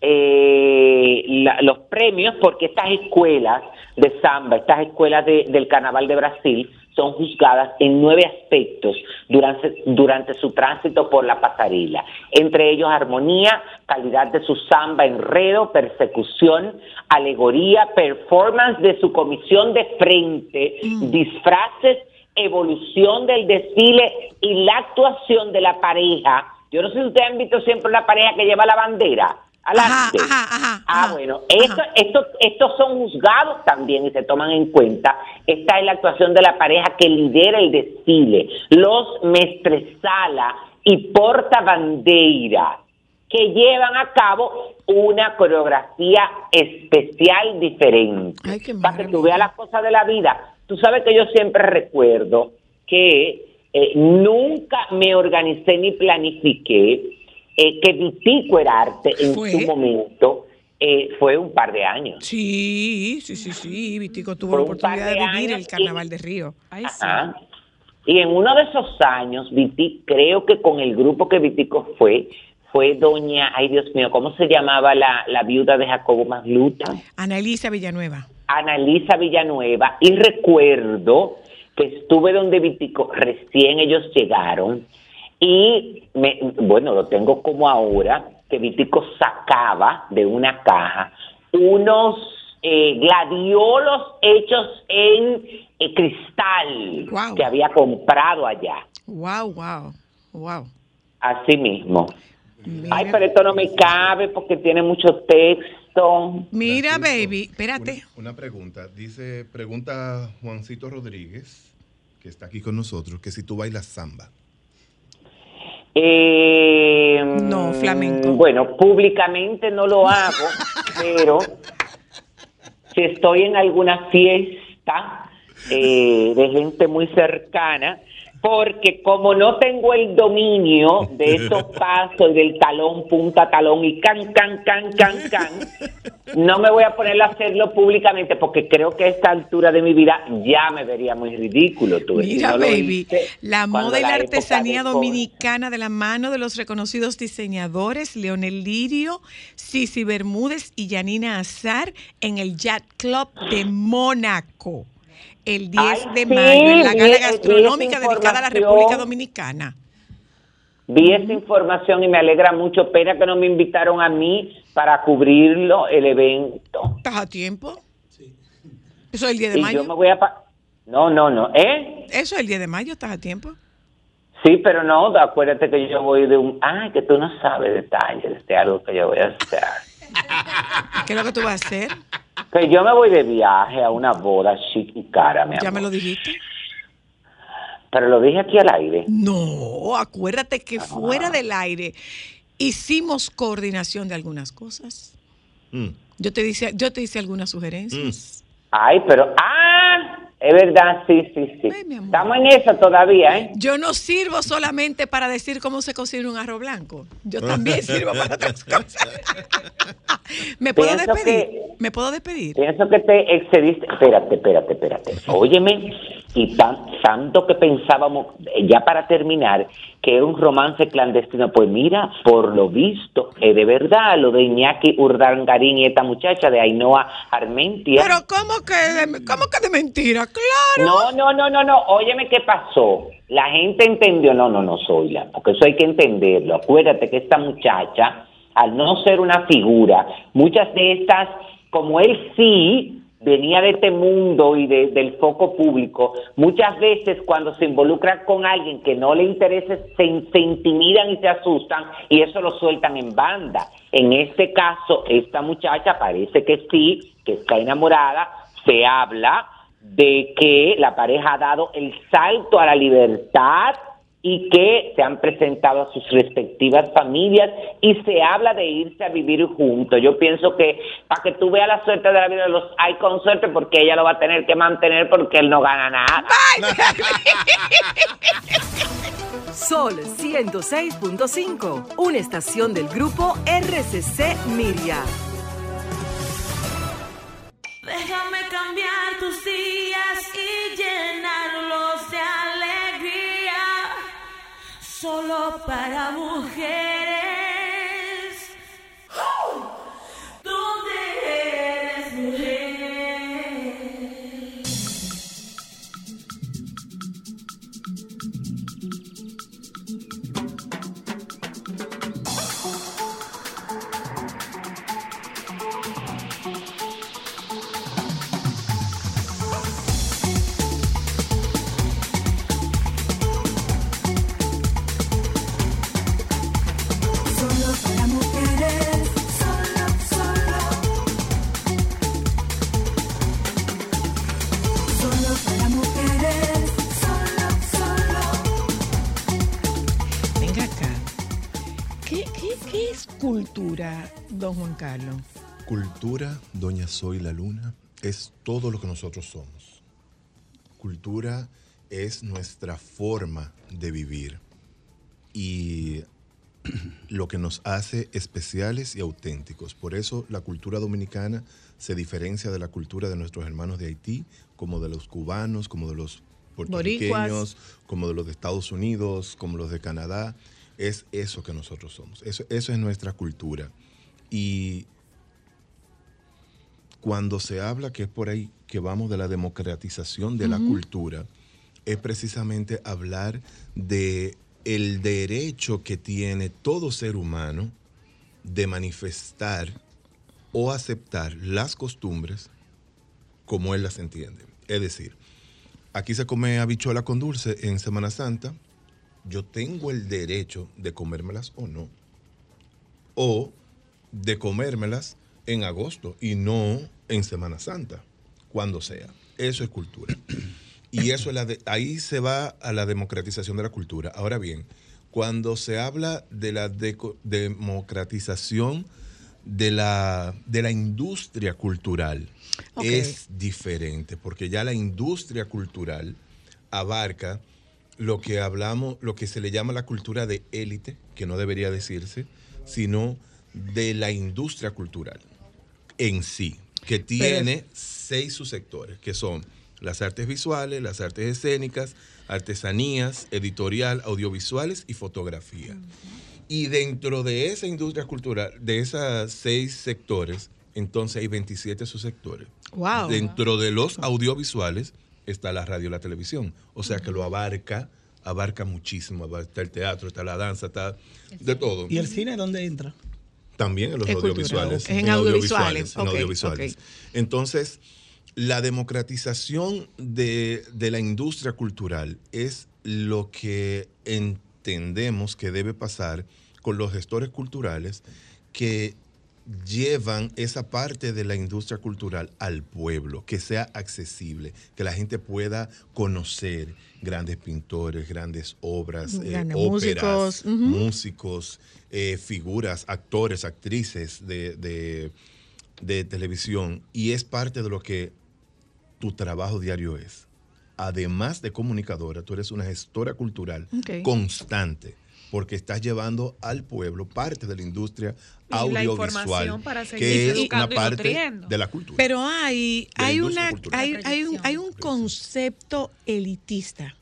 eh, la- los premios porque estas escuelas de samba, estas escuelas de- del Carnaval de Brasil son juzgadas en nueve aspectos durante, durante su tránsito por la pasarela, entre ellos armonía, calidad de su samba, enredo, persecución, alegoría, performance de su comisión de frente, disfraces, evolución del desfile y la actuación de la pareja. Yo no sé si ustedes han visto siempre una pareja que lleva la bandera. Adelante. ajá, ajá, ah, bueno, esto- estos, estos son juzgados también y se toman en cuenta. Esta es la actuación de la pareja que lidera el desfile, los mestresala y portabandeira, que llevan a cabo una coreografía especial diferente. Ay, para que tú veas las cosas de la vida. Tú sabes que yo siempre recuerdo que eh, nunca me organicé ni planifiqué eh, que Vitico era arte en Fue. su momento. eh, fue un par de años. sí, sí, sí, sí, Vitico tuvo la oportunidad de de vivir el carnaval y- de Río. Ay, sí. Ajá. Y en uno de esos años, Viti, creo que con el grupo que Vitico fue, fue doña, ay Dios mío, ¿cómo se llamaba la, la viuda de Jacobo Magluta? Ana Elisa Villanueva. Analisa Villanueva. Y recuerdo que estuve donde Vitico, recién ellos llegaron, y me, bueno, lo tengo como ahora, que Vitico sacaba de una caja unos eh, gladiolos hechos en eh, cristal que había comprado allá. Wow, wow, wow. Así mismo. Mira, Ay, pero esto no me cabe porque tiene mucho texto. mira, baby, espérate. Una, una pregunta. Dice, pregunta Juancito Rodríguez, que está aquí con nosotros, que si tú bailas samba. Eh, No, flamenco. Bueno, públicamente no lo hago, pero si estoy en alguna fiesta eh, de gente muy cercana, porque como no tengo el dominio de esos pasos y del talón, punta, talón y can, can, can, can, can, no me voy a poner a hacerlo públicamente porque creo que a esta altura de mi vida ya me vería muy ridículo. Tú, si Mira, no baby, la moda y la artesanía de dominicana de la mano de los reconocidos diseñadores Leonel Lirio, Cici Bermúdez y Janina Azar en el Yacht Club de Mónaco el 10 Ay, de sí, mayo en la gala gastronómica dedicada a la. República Dominicana. Vi esa información y me alegra mucho. Pena que no me invitaron a mí para cubrirlo, el evento. ¿Estás a tiempo? Eso es el 10 de Y mayo. yo me voy a... pa- No, no, no. ¿Eh? Eso es el 10 de mayo, ¿estás a tiempo? Sí, pero no, acuérdate que yo voy de un... Ay, que tú no sabes detalles de algo que yo voy a hacer. ¿Qué es lo que tú vas a hacer? Que yo me voy de viaje a una boda chic y cara, mi ¿Ya amor. me lo dijiste? Pero lo dije aquí al aire. No, acuérdate que fuera del aire hicimos coordinación de algunas cosas. Mm. Yo te dice, yo te hice algunas sugerencias. Ay, pero... ¡Ah! Es verdad, sí, sí, sí. Ay. Estamos en eso todavía, ¿eh? Yo no sirvo solamente para decir cómo se cocina un arroz blanco. Yo también sirvo para otras cosas. ¿Me puedo Pienso despedir? que- ¿Me puedo despedir? Pienso que te excediste. Espérate, espérate, espérate. Óyeme, y tan- tanto que pensábamos, ya para terminar, que era un romance clandestino. Pues mira, por lo visto, es de verdad lo de Iñaki Urdangarín y esta muchacha de Ainhoa Armentia. Pero ¿cómo que de, cómo que de mentira? Claro. No, no, no, no, no. Óyeme qué pasó. La gente entendió, no, no, no soy la, porque eso hay que entenderlo. Acuérdate que esta muchacha, al no ser una figura, muchas de estas, como él sí venía de este mundo y de- del foco público, muchas veces cuando se involucran con alguien que no le interesa, se, se intimidan y se asustan y eso lo sueltan en banda. En este caso, esta muchacha parece que sí, que está enamorada, se habla de que la pareja ha dado el salto a la libertad y que se han presentado a sus respectivas familias y se habla de irse a vivir juntos. Yo pienso que para que tú veas la suerte de la vida, los hay con suerte porque ella lo va a tener que mantener porque él no gana nada. Sol 106.5, una estación del grupo RCC Miria. Déjame cambiar tus para mujeres. Carlos? Cultura, doña Soy la Luna, es todo lo que nosotros somos. Cultura es nuestra forma de vivir y lo que nos hace especiales y auténticos. Por eso la cultura dominicana se diferencia de la cultura de nuestros hermanos de Haití, como de los cubanos, como de los puertorriqueños, como de los de Estados Unidos, como los de Canadá. Es eso que nosotros somos. Eso, eso es nuestra cultura. Y cuando se habla que es por ahí que vamos de la democratización de la cultura, es precisamente hablar de el derecho que tiene todo ser humano de manifestar o aceptar las costumbres como él las entiende. Es decir, aquí se come habichuela con dulce en Semana Santa, yo tengo el derecho de comérmelas o no o de comérmelas en agosto y no en Semana Santa, cuando sea. Eso es cultura. Y eso es la de- ahí se va a la democratización de la cultura. Ahora bien, cuando se habla de la deco- democratización de la, de la industria cultural es diferente, porque ya la industria cultural abarca lo que hablamos, lo que se le llama la cultura de élite, que no debería decirse, sino de la industria cultural en sí, que tiene seis subsectores, que son las artes visuales, las artes escénicas, artesanías, editorial, audiovisuales y fotografía. Y dentro de esa industria cultural, de esos seis sectores, entonces hay 27 subsectores. Wow. Dentro de los audiovisuales está la radio y la televisión. O sea que lo abarca, abarca muchísimo. Está el teatro, está la danza, está de todo. ¿Y el cine dónde entra? También en los audiovisuales. En audiovisuales, en audiovisuales. Entonces, la democratización de, de la industria cultural es lo que entendemos que debe pasar con los gestores culturales que llevan esa parte de la industria cultural al pueblo, que sea accesible, que la gente pueda conocer grandes pintores, grandes obras, eh, óperas, músicos, eh, figuras, actores, actrices de, de- de televisión. Y es parte de lo que tu trabajo diario es. Además de comunicadora, tú eres una gestora cultural constante, porque estás llevando al pueblo parte de la industria audiovisual, para seguir que es una parte de la cultura. Pero hay, hay, una, hay, hay, un, hay un concepto elitista.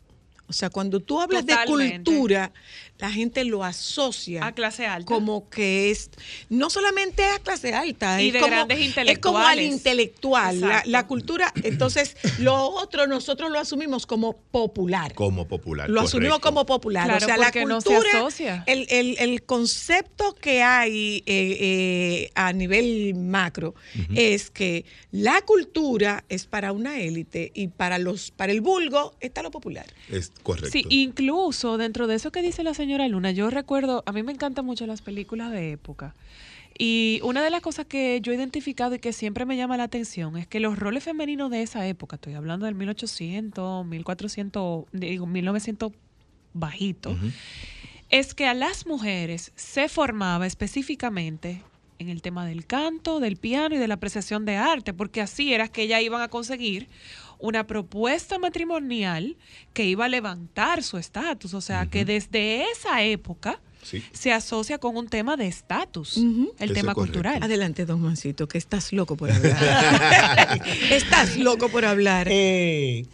O sea, cuando tú hablas de cultura, la gente lo asocia A clase alta. como que es no solamente a clase alta, Y es de como, grandes es como al intelectuales. intelectual. La, cultura, entonces lo otro nosotros lo asumimos como popular. como popular. Lo asumimos como popular. Claro, o sea, la porque no se cultura, asocia. El, el- el concepto que hay eh, eh, a nivel macro es que la cultura es para una élite y para los para el vulgo está lo popular. Es correcto. Sí, incluso dentro de eso que dice la señora Luna, yo recuerdo, a mí me encantan mucho las películas de época. Y una de las cosas que yo he identificado y que siempre me llama la atención es que los roles femeninos de esa época, estoy hablando del 1800, 1400, digo 1900 bajito, es que a las mujeres se formaba específicamente en el tema del canto, del piano y de la apreciación de arte, porque así era que ellas iban a conseguir una propuesta matrimonial que iba a levantar su estatus. O sea, que desde esa época Sí. se asocia con un tema de estatus, el Eso tema cultural. Adelante, don Juancito, que estás loco por hablar. estás loco por hablar. Eh,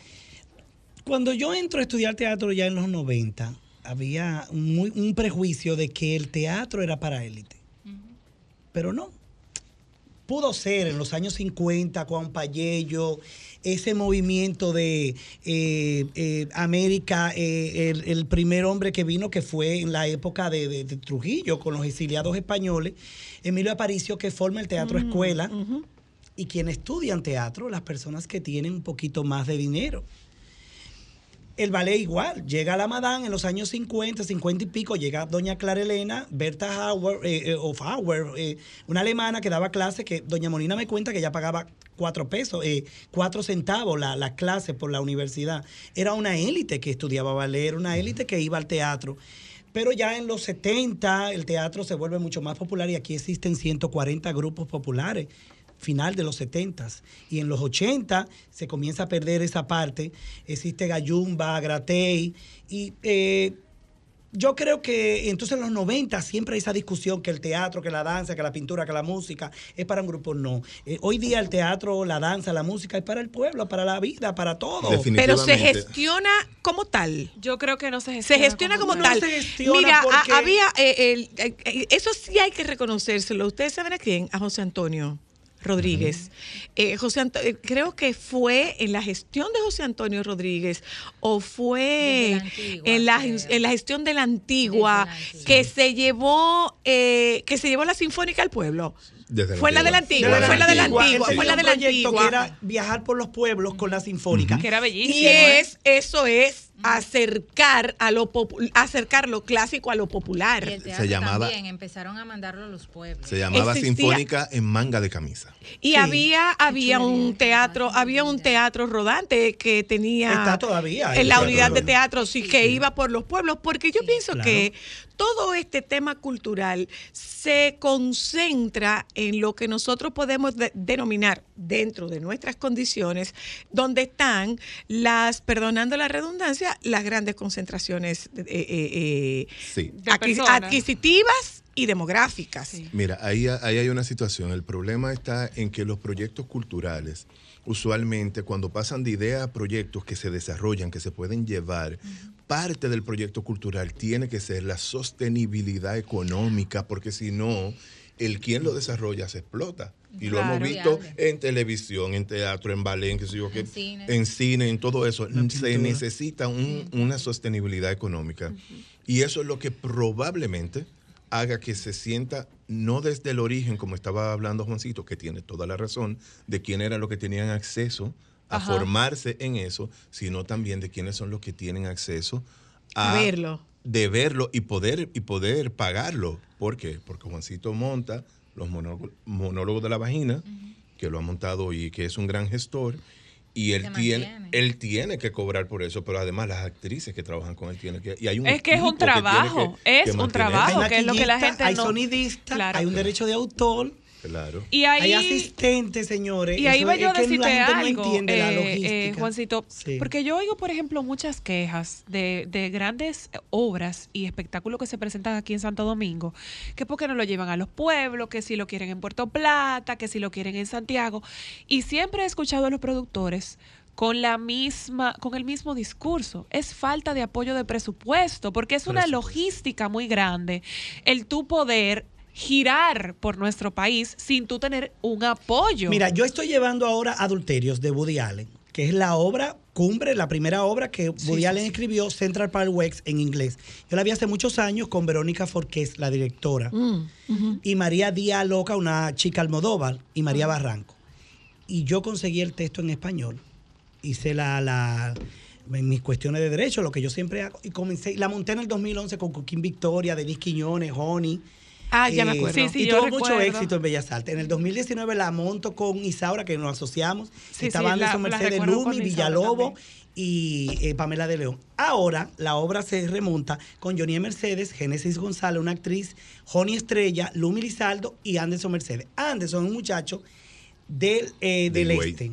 cuando yo entro a estudiar teatro ya en los 90, había muy- un prejuicio de que el teatro era para élite. Pero no. Pudo ser en los años 50, Juan Payello, ese movimiento de eh, eh, América, eh, el, el primer hombre que vino, que fue en la época de, de- de Trujillo, con los exiliados españoles, Emilio Aparicio, que forma el Teatro Escuela, y quienes estudian teatro, las personas que tienen un poquito más de dinero. El ballet igual, llega la Madame en los años 50, 50 y pico, llega doña Clara Elena, Berta Hauer, eh, eh, of Hauer, eh, una alemana que daba clase, que doña Molina me cuenta que ella pagaba cuatro pesos, eh, cuatro centavos la, la clase por la universidad. Era una élite que estudiaba ballet, era una élite que iba al teatro. Pero ya en los 70 el teatro se vuelve mucho más popular y aquí existen 140 grupos populares final de los 70 y en los 80 se comienza a perder esa parte. Existe Gallumba, Gratey y eh, yo creo que entonces en los 90 siempre hay esa discusión que el teatro, que la danza, que la pintura, que la música es para un grupo. No. Eh, hoy día el teatro, la danza, la música es para el pueblo, para la vida, para todo. Pero se gestiona como tal. Yo creo que no se Se gestiona, gestiona como, No tal. se gestiona Mira, a- porque- había eh, el- eh, eso sí hay que reconocérselo. Ustedes saben a quién, a José Antonio Rodríguez. Eh, José Anto- eh, creo que fue en la gestión de José Antonio Rodríguez o fue Desde la antigua, en la, en la gestión de la antigua, Desde la antigua. que se llevó eh, que se llevó la sinfónica al pueblo. Desde Fue la de la antigua, fue la de la antigua. fue la de la antigua. que era viajar por los pueblos con la sinfónica. Que era bellísimo. Y es, eso es acercar a lo acercar lo clásico a lo popular. Y el teatro llamaba- también empezaron a mandarlo a los pueblos. Se llamaba Existía- Sinfónica en manga de camisa. Y Sí, había había un teatro, había un teatro rodante que tenía Está todavía. en la unidad de teatro, sí, que iba por los pueblos, porque yo pienso Claro. que todo este tema cultural se concentra en lo que nosotros podemos de- denominar dentro de nuestras condiciones, donde están las, perdonando la redundancia, las grandes concentraciones eh, eh, eh, Sí. Adquis- adquisitivas y demográficas. Sí. Mira, ahí, ahí hay una situación. El problema está en que los proyectos culturales, usualmente cuando pasan de idea a proyectos que se desarrollan, que se pueden llevar, parte del proyecto cultural tiene que ser la sostenibilidad económica, porque si no, el quien lo desarrolla se explota. Y lo hemos visto Viable. en televisión, en teatro, en ballet, en, qué sé yo qué, En cine. en cine, en todo eso. Se necesita un- una sostenibilidad económica. Y eso es lo que probablemente haga que se sienta, no desde el origen, como estaba hablando Juancito, que tiene toda la razón, de quién era lo que tenían acceso a Ajá. formarse en eso, sino también de quiénes son los que tienen acceso a, verlo. de verlo y poder, y poder pagarlo. ¿Por qué? Porque Juancito monta los monólogos, monólogos de la vagina, que lo ha montado y que es un gran gestor. Y él tiene, él tiene que cobrar por eso, pero además las actrices que trabajan con él tienen que... Y hay un Es que es un trabajo, que- es que un trabajo. Que es lo que la gente hay no- sonidista, Claro. hay un derecho de autor, Claro. Y ahí, hay asistentes, señores. Y ahí va yo a decirte gente algo, no entiende la eh, logística. eh, Juancito, Sí. porque yo oigo, por ejemplo, muchas quejas de, de grandes obras y espectáculos que se presentan aquí en Santo Domingo, que porque no lo llevan a los pueblos, que si lo quieren en Puerto Plata, que si lo quieren en Santiago, y siempre he escuchado a los productores con la misma con el mismo discurso es falta de apoyo de presupuesto porque es una logística muy grande el tu poder girar por nuestro país sin tú tener un apoyo Mira, yo estoy llevando ahora Adulterios de Woody Allen, que es la obra cumbre, la primera obra que Woody sí, Allen sí. escribió, Central Park West, en inglés. Yo la vi hace muchos años con Verónica Forqués, la directora, Mm, y María Díaz Loca, una chica Almodóvar, y María Barranco. Y yo conseguí el texto en español. Hice la, la en mis cuestiones de derecho, lo que yo siempre hago, y comencé, y la monté en el 2011 con Coquín Victoria, Denis Quiñones, Honey. Ah, ya me Eh, acuerdo. Sí, sí, y yo tuvo mucho éxito en Bellas Artes. En el 2019 la monto con Isaura, que nos asociamos. Sí, Estaba sí, la- Anderson la Mercedes Lumi, Villalobos también. y eh, Pamela de León. Ahora la obra se remonta con Johnny Mercedes, Génesis González, una actriz, Joni Estrella, Lumi Lizaldo y Anderson Mercedes. Anderson es un muchacho del, eh, Del este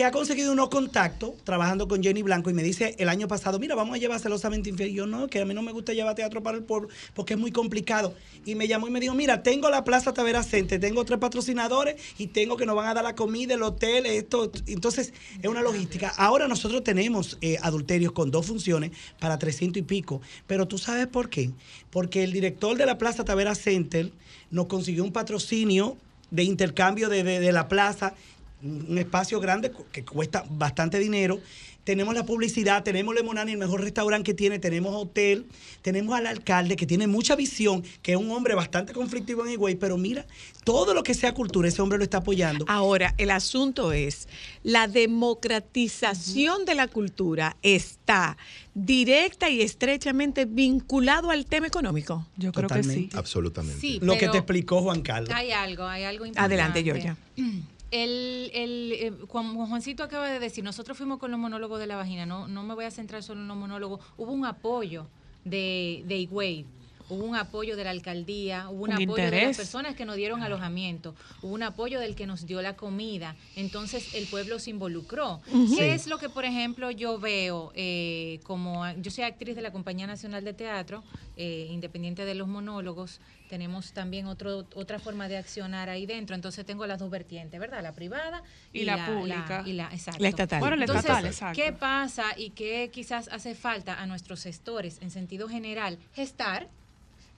que ha conseguido unos contactos trabajando con Jenny Blanco y me dice el año pasado, mira, vamos a llevar celosamente infiel. Y yo, no, que a mí no me gusta llevar teatro para el pueblo porque es muy complicado. Y me llamó y me dijo, mira, tengo la Plaza Tavera Center, tengo tres patrocinadores y tengo que nos van a dar la comida, el hotel, esto. Entonces, es una logística. Ahora nosotros tenemos eh, adulterios con dos funciones para 300 y pico. Pero tú sabes por qué. Porque el director de la Plaza Tavera Center nos consiguió un patrocinio de intercambio de, de- de la plaza un espacio grande que cuesta bastante dinero. Tenemos la publicidad, tenemos Lemonani, el mejor restaurante que tiene, tenemos hotel, tenemos al alcalde que tiene mucha visión, que es un hombre bastante conflictivo en Higüey, pero mira, todo lo que sea cultura, ese hombre lo está apoyando. Ahora, el asunto es, la democratización de la cultura está directa y estrechamente vinculado al tema económico. Yo creo que sí. Absolutamente. Sí. lo que te explicó Juan Carlos. Hay algo, hay algo importante. Adelante, Georgia. El, el, eh, Juancito acaba de decir, nosotros fuimos con los monólogos de la vagina, no, no me voy a centrar solo en los monólogos, hubo un apoyo de, de Higüey, hubo un apoyo de la alcaldía, hubo un, Un apoyo de las personas que nos dieron alojamiento, hubo un apoyo del que nos dio la comida, entonces el pueblo se involucró. ¿Qué es lo que, por ejemplo, yo veo eh, como, yo soy actriz de la Compañía Nacional de Teatro, eh, independiente de los monólogos, tenemos también otro, otra forma de accionar ahí dentro, entonces tengo las dos vertientes, ¿verdad? La privada Y la pública. y la, exacto. La estatal. Bueno, la Entonces, estatal, exacto. ¿qué pasa y qué quizás hace falta a nuestros gestores en sentido general? Gestar.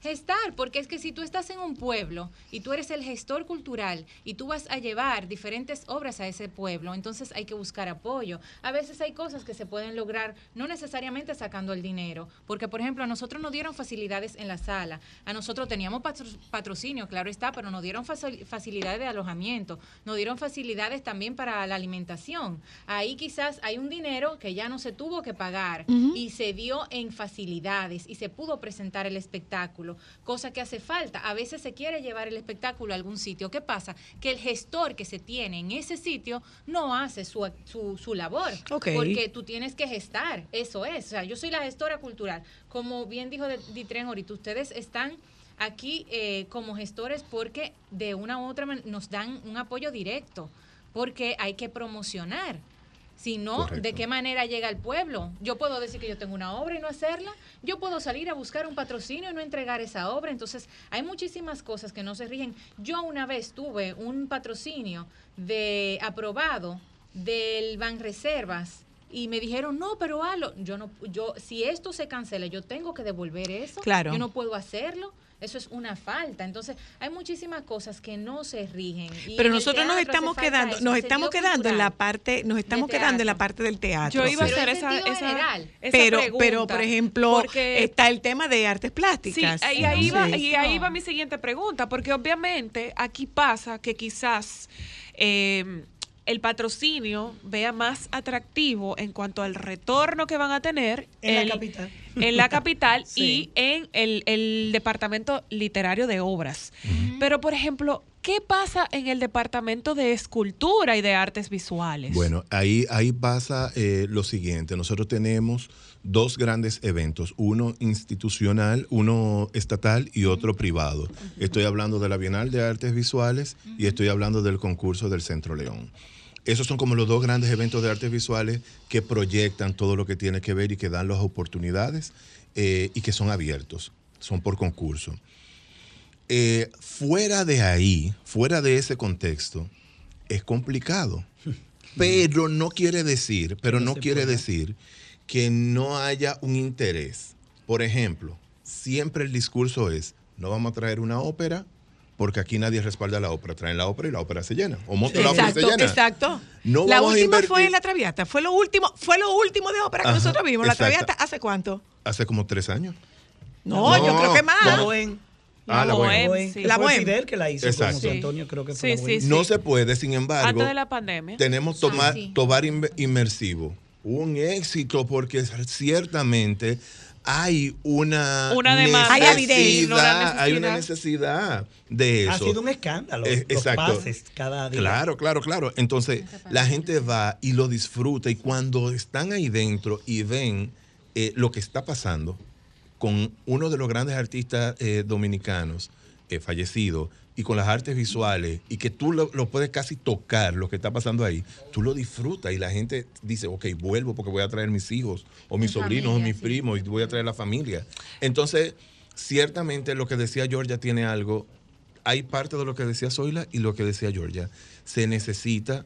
Gestar, porque es que si tú estás en un pueblo y tú eres el gestor cultural y tú vas a llevar diferentes obras a ese pueblo, entonces hay que buscar apoyo. A veces hay cosas que se pueden lograr no necesariamente sacando el dinero, porque por ejemplo a nosotros nos dieron facilidades en la sala, a nosotros teníamos patro- patrocinio, claro está, pero nos dieron facil- facilidades de alojamiento, nos dieron facilidades también para la alimentación. Ahí quizás hay un dinero que ya no se tuvo que pagar y se dio en facilidades y se pudo presentar el espectáculo. Cosa que hace falta. A veces se quiere llevar el espectáculo a algún sitio. ¿Qué pasa? Que el gestor que se tiene en ese sitio no hace su, su, su labor. Porque tú tienes que gestar, eso es. O sea, yo soy la gestora cultural. Como bien dijo Ditren ahorita, ustedes están aquí eh, como gestores porque de una u otra manera nos dan un apoyo directo, porque hay que promocionar. Si no, Correcto. ¿de qué manera llega al pueblo? Yo puedo decir que yo tengo una obra y no hacerla. Yo puedo salir a buscar un patrocinio y no entregar esa obra. Entonces, hay muchísimas cosas que no se rigen. Yo una vez tuve un patrocinio de aprobado del Banreservas y me dijeron, "No, pero halo, yo no yo si esto se cancela, yo tengo que devolver eso. Claro. Yo no puedo hacerlo." Eso es una falta. Entonces, hay muchísimas cosas que no se rigen. Y Pero nosotros nos estamos quedando, nos estamos quedando en la parte, nos estamos quedando en la parte del teatro. Yo iba a hacer esa, esa- general. esa pero, pregunta, pero por ejemplo, porque- está el tema de artes Sí, plásticas. y ahí, va, y ahí no. va mi siguiente pregunta, porque obviamente aquí pasa que quizás eh, el patrocinio vea más atractivo en cuanto al retorno que van a tener En la capital. en la capital Sí. y en el, el departamento literario de obras. Pero, por ejemplo, ¿qué pasa en el departamento de escultura y de artes visuales? Bueno, ahí, ahí pasa eh, lo siguiente. Nosotros tenemos dos grandes eventos, uno institucional, uno estatal y otro privado. Estoy hablando de la Bienal de Artes Visuales y estoy hablando del concurso del Centro León. Esos son como los dos grandes eventos de artes visuales que proyectan todo lo que tiene que ver y que dan las oportunidades eh, y que son abiertos, son por concurso. Eh, fuera de ahí, fuera de ese contexto, es complicado. Pero no quiere decir, pero No quiere decir que no haya un interés. Por ejemplo, siempre el discurso es, no vamos a traer una ópera porque aquí nadie respalda la ópera. Traen la ópera y la ópera se llena. O montan la ópera y se Exacto, llena. exacto. No la a última fue La Traviata, fue lo último, fue lo último de ópera que Ajá, nosotros vimos. La. Traviata, ¿hace cuánto? Hace como tres años. No, yo creo que más. La. Ah, la Bohem, Bohem. sí. La Fue. Fidel que la hizo Exacto. con. Antonio, creo que fue Sí, sí, No se puede, sin embargo. Antes de la pandemia. Tenemos tomar, sí. Tobar Inmersivo. Un éxito porque ciertamente hay una, Una demanda. Hay evidencia, una hay una necesidad. necesidad de eso. Ha sido un escándalo. Eh, los exacto. pases cada día. Claro, claro, claro. Entonces, la gente va y lo disfruta y cuando están ahí dentro y ven eh, lo que está pasando con uno de los grandes artistas eh, dominicanos eh, fallecido y con las artes visuales y que tú lo, lo puedes casi tocar lo que está pasando ahí, tú lo disfrutas y la gente dice, ok, vuelvo porque voy a traer mis hijos o mis Mi sobrinos o mis sí. primos y voy a traer la familia. Entonces, ciertamente lo que decía Georgia tiene algo hay parte de lo que decía Zoila y lo que decía Georgia. Se necesita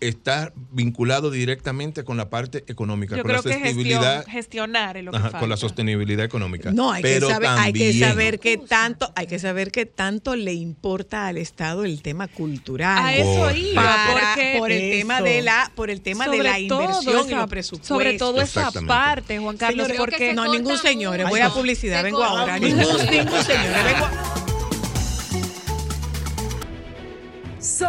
estar vinculado directamente con la parte económica, Yo con creo la que sostenibilidad, gestión, gestionar es lo que ajá, falta. con la sostenibilidad económica. No, hay que, Pero saber, hay que saber qué tanto, hay que saber qué tanto le importa al Estado el tema cultural. A eso iba, Para- porque por el Eso. tema de la, por el tema de la inversión y esa- los presupuestos. Sobre todo esa parte, Juan Carlos, que porque no, ningún señor, voy a publicidad, vengo ahora. Ningún, ningún señor, vengo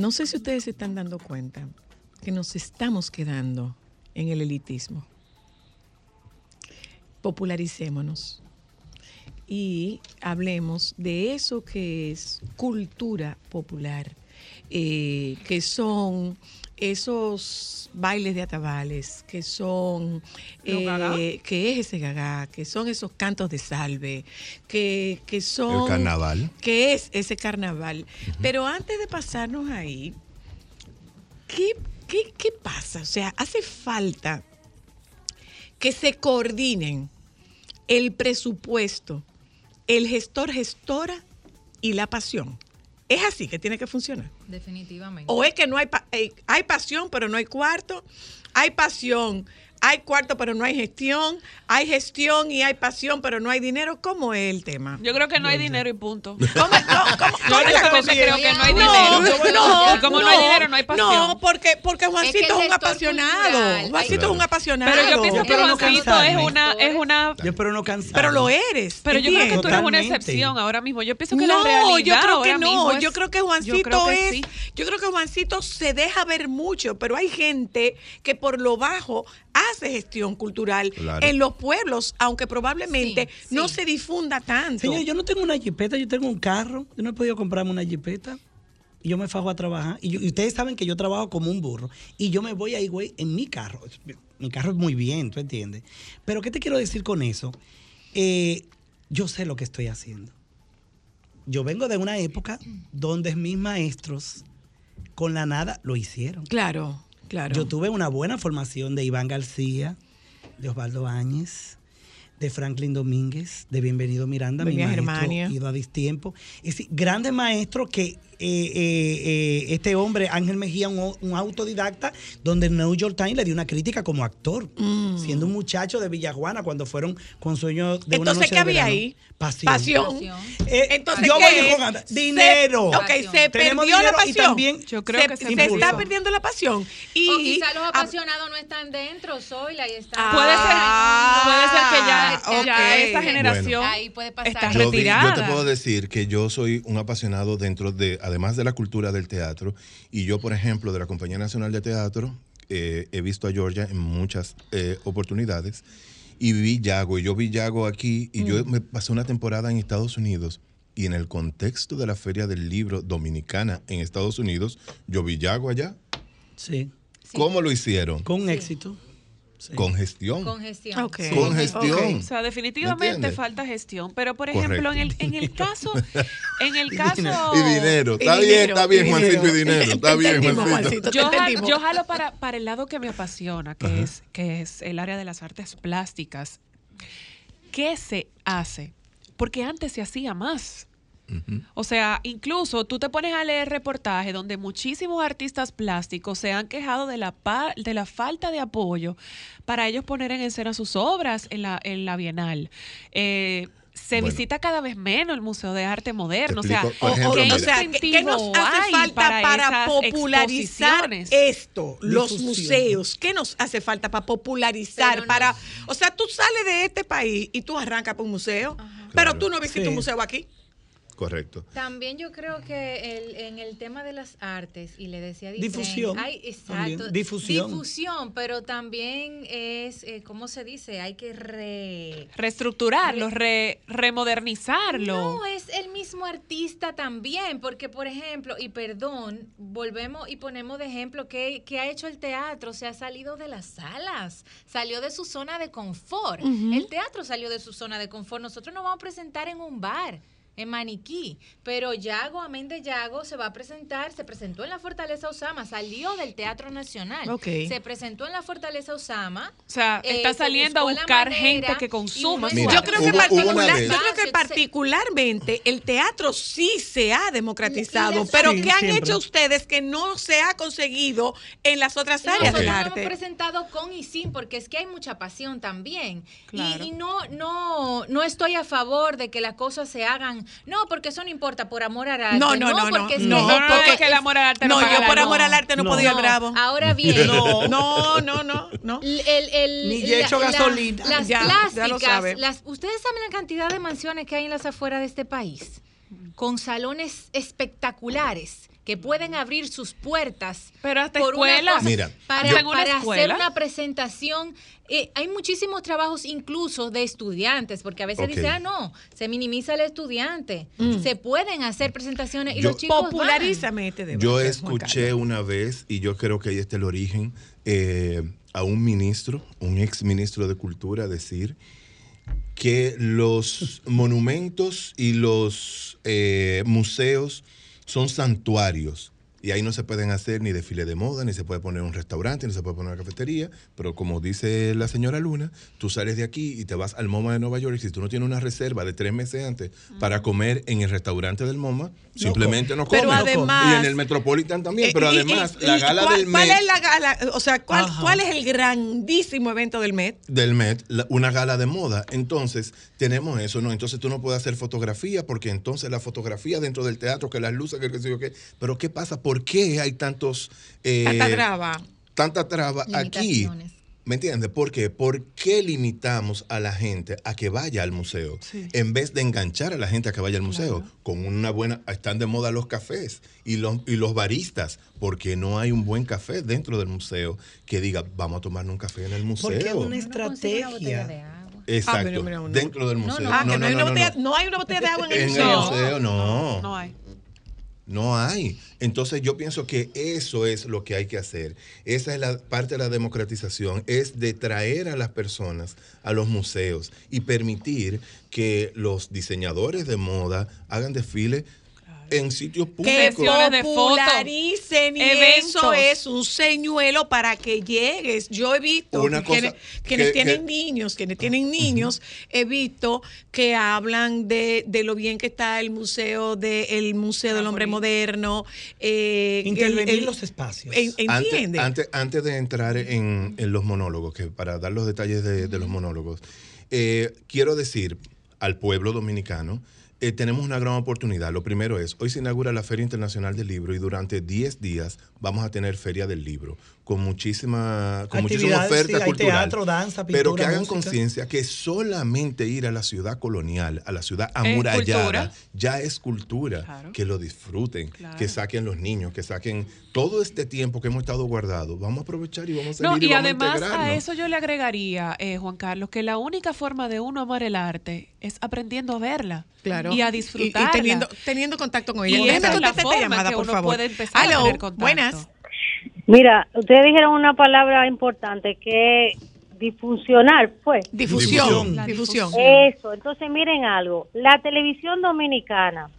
No sé si ustedes se están dando cuenta que nos estamos quedando en el elitismo. Popularicémonos y hablemos de eso que es cultura popular, eh, que son esos bailes de atabales, que son, eh, que es ese gagá, que son esos cantos de salve, que, que son... El carnaval. que es ese carnaval. Pero antes de pasarnos ahí, ¿qué, qué, qué pasa? O sea, hace falta que se coordinen el presupuesto, el gestor gestora y la pasión. Es así que tiene que funcionar. Definitivamente. O es que no hay, pa- eh, hay pasión, pero no hay cuarto. Hay pasión, hay cuarto, pero no hay gestión. Hay gestión y hay pasión, pero no hay dinero. ¿Cómo es el tema? Yo creo que no hay dinero y punto. ¿Cómo, no, cómo- Yo cómo es la honestamente cosa? creo que no hay No, dinero. no, y como no, hay dinero, no hay pasión. No, porque, porque Juancito Es que un apasionado. cultural, Juancito es un apasionado. pero yo pienso que no Juancito es cansarme. una, es una Yo espero no cansar. Pero lo eres. Pero yo creo que tú eres una excepción ahora mismo. Yo pienso que no, la realidad yo creo que ahora no. es- yo creo que Juancito yo creo que es. sí. Yo creo que Juancito se deja ver mucho, pero hay gente que por lo bajo hace gestión cultural Claro. en los pueblos, aunque probablemente Sí, sí. no se difunda tanto. Señor, yo no tengo una jipeta, yo tengo un carro. Yo no he podido comprarme una jipeta. Y yo me fajo a trabajar. Y, yo- y ustedes saben que yo trabajo como un burro. Y yo me voy ahí, güey, en mi carro. Mi carro es muy bien, ¿tú entiendes? Pero ¿qué te quiero decir con eso? Eh, yo sé lo que estoy haciendo. Yo vengo de una época donde mis maestros con la nada lo hicieron. Claro, claro. Yo tuve una buena formación de Iván García, de Osvaldo Áñez, de Franklin Domínguez, de Bienvenido Miranda, mi maestro Germania. ido a distiempo. Es decir, grandes maestros que eh, eh, eh, este hombre, Ángel Mejía, un, un autodidacta, donde el New York Times le dio una crítica como actor, siendo un muchacho de Villajuana cuando fueron con sueño de una Mm. Entonces, noche ¿qué de había verano. ahí? Pasión. Eh, Entonces, yo ¿qué voy es? con anda- Se- dinero. ok, se Tenemos perdió dinero la y pasión. también Yo creo que se se perdió. está perdiendo la pasión. Y, o quizá los ah, apasionados no están dentro, Zoila, y están. Puede ser, Ah, puede ser que ya, ya ok. esa generación Ahí puede pasar. está Yo, vi- yo retirada. te puedo decir que yo soy un apasionado dentro de, además de la cultura del teatro, y yo, por ejemplo, de la Compañía Nacional de Teatro, eh, he visto a Georgia en muchas eh, oportunidades, y vi Yago, y yo vi Yago aquí, y yo me pasé una temporada en Estados Unidos, y en el contexto de la Feria del Libro Dominicana en Estados Unidos, yo vi Yago allá. Sí, ¿Cómo lo hicieron? con éxito. Sí. Con gestión. Con gestión. Ok. Con gestión. O sea, definitivamente falta gestión. Pero, por Correcto. ejemplo, en el, en el caso, en el Y caso. dinero. Y dinero. Y Está bien, dinero, está bien, Juancito, y dinero. Está bien, Juancito. Jalo, yo jalo para, para el lado que me apasiona, que es, que es el área de las artes plásticas. ¿Qué se hace? Porque antes se hacía más. O sea, incluso tú te pones a leer reportajes donde muchísimos artistas plásticos se han quejado de la, pa- de la falta de apoyo para ellos poner en escena sus obras en la, en la Bienal. Eh, se Bueno. visita cada vez menos el Museo de Arte Moderno. O sea, por ¿qué ejemplo, mira. o sea, ¿qué, qué incentivo nos hace falta para, popularizar esto? Los Difusión. museos. ¿Qué nos hace falta para popularizar? Para, o sea, tú sales de este país y tú arrancas para un museo, pero Claro. tú no visitas Sí. un museo aquí. Correcto. También yo creo que el- en el tema de las artes, y le decía Dicen, Difusión, Hay, exacto. también, difusión. Difusión, pero también es, eh, ¿cómo se dice? Hay que re... reestructurarlo, re- remodernizarlo. No, es el mismo artista también, porque por ejemplo, y perdón, volvemos y ponemos de ejemplo que, que ha hecho el teatro, se ha salido de las salas, salió de su zona de confort. El teatro salió de su zona de confort. Nosotros nos vamos a presentar en un bar. En Maniquí, pero Yago, amén de Yago, se va a presentar, se presentó en la Fortaleza Osama, salió del Teatro Nacional, Ok. se presentó en la Fortaleza Osama, O sea, Eh, está se saliendo a buscar manera gente que y consuma. Mira, yo arte. creo que, hubo- hubo una particular- vez- yo creo que particularmente el teatro sí se ha democratizado, Sí, pero sí, ¿qué han siempre. hecho ustedes que no se ha conseguido en las otras áreas Nosotros del lo hemos arte? presentado con y sin, porque es que hay mucha pasión también. Y- Claro. Y, no, no, no estoy a favor de que las cosas se hagan, no, porque eso no importa, por amor al arte. No, no, no, no. porque es que- No, No, no, no, porque- es que el amor al arte no, No, yo por amor al arte no, No. podía ir al bravo. Ahora bien, No, no, no, no, no. el- el- Ni hecho la- gasolina. las Ya, ya lo sabe. plásticas, las, ustedes saben la cantidad de mansiones que hay en las afueras de este país, con salones espectaculares que pueden abrir sus puertas Pero hasta por una escuelas. cosa, Mira, para, yo- hacer escuela. una presentación. Eh, hay muchísimos trabajos incluso de estudiantes, porque a veces Ok. dicen, ah, no, se minimiza el estudiante. Se pueden hacer presentaciones y Yo- los chicos van. Popularízame este debate. Yo escuché una vez, y yo creo que ahí está el origen, eh, a un ministro, un ex ministro de Cultura, decir que los monumentos y los eh, museos son santuarios Y ahí no se pueden hacer ni desfile de moda, ni se puede poner un restaurante, ni se puede poner una cafetería. Pero como dice la señora Luna, tú sales de aquí y te vas al MoMA de Nueva York. Y si tú no tienes una reserva de tres meses antes para comer en el restaurante del MoMA, simplemente no comes. Pero además- y en el Metropolitan también. Eh, Pero y- además, y- la gala ¿cuál, del ¿Cuál Met, es la gala? O sea, ¿cuál, cuál es el grandísimo evento del Met? del Met, la- una gala de moda. Entonces, tenemos eso, ¿no? Entonces tú no puedes hacer fotografía porque entonces la fotografía dentro del teatro, que las luces, que el qué sé yo qué. Pero ¿qué pasa? ¿Por qué hay tantos... eh, Tanta traba. tanta traba aquí. ¿Me entiendes? ¿Por qué? ¿Por qué limitamos a la gente a que vaya al museo en vez de enganchar a la gente a que vaya al museo? Con una buena... Están de moda los cafés y los, y los baristas, porque no hay un buen café dentro del museo que diga, vamos a tomarnos un café en el museo. Porque es una estrategia. agua. Exacto, Ah, pero mira, uno- dentro del No, museo. no. Ah, que no, hay una botella, no. no hay una botella de agua en el En el museo. museo no. No hay. No hay. Entonces yo pienso que eso es lo que hay que hacer. Esa es la parte de la democratización, es de traer a las personas a los museos y permitir que los diseñadores de moda hagan desfile en sitios Que públicos. Sesiones de fotos, popularicen y eso es un señuelo para que llegues. Yo he visto Una que cosa quienes, quienes que- tienen que- niños, quienes tienen niños, he visto que hablan de, de lo bien que está el museo de el museo del hombre moderno. eh, Intervenir el- el- los espacios. en- Antes, antes, antes de entrar en, en los monólogos, que para dar los detalles de, de los monólogos, eh, quiero decir al pueblo dominicano, eh, tenemos una gran oportunidad. Lo primero es, hoy se inaugura la Feria Internacional del Libro y durante 10 días vamos a tener Feria del Libro con muchísima, con muchísima oferta sí, hay cultural. teatro, danza, pero pintura, que hagan conciencia que solamente ir a la ciudad colonial, a la ciudad amurallada, ya es cultura. Claro. Que lo disfruten, Claro. que saquen los niños, que saquen todo este tiempo que hemos estado guardados. Vamos a aprovechar y vamos a No, salir y, y vamos además a eso yo le agregaría, eh, Juan Carlos, que la única forma de uno amar el arte es aprendiendo a verla Claro. y a Y, disfrutarla. teniendo, teniendo contacto con ella. Y esa es la forma llamada, que por uno favor. puede empezar a tener contacto. buenas. Mira, ustedes dijeron una palabra importante que es disfuncional, fue. Difusión. La Difusión. Eso, entonces miren algo, la televisión dominicana,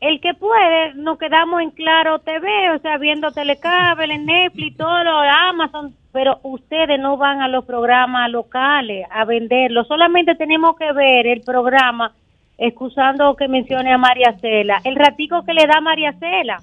el que puede, nos quedamos en Claro TV, o sea, viendo Telecable, Netflix, todo lo Amazon, pero ustedes no van a los programas locales a venderlo, solamente tenemos que ver el programa, excusando que mencione a María Cela, el ratico que le da María Cela,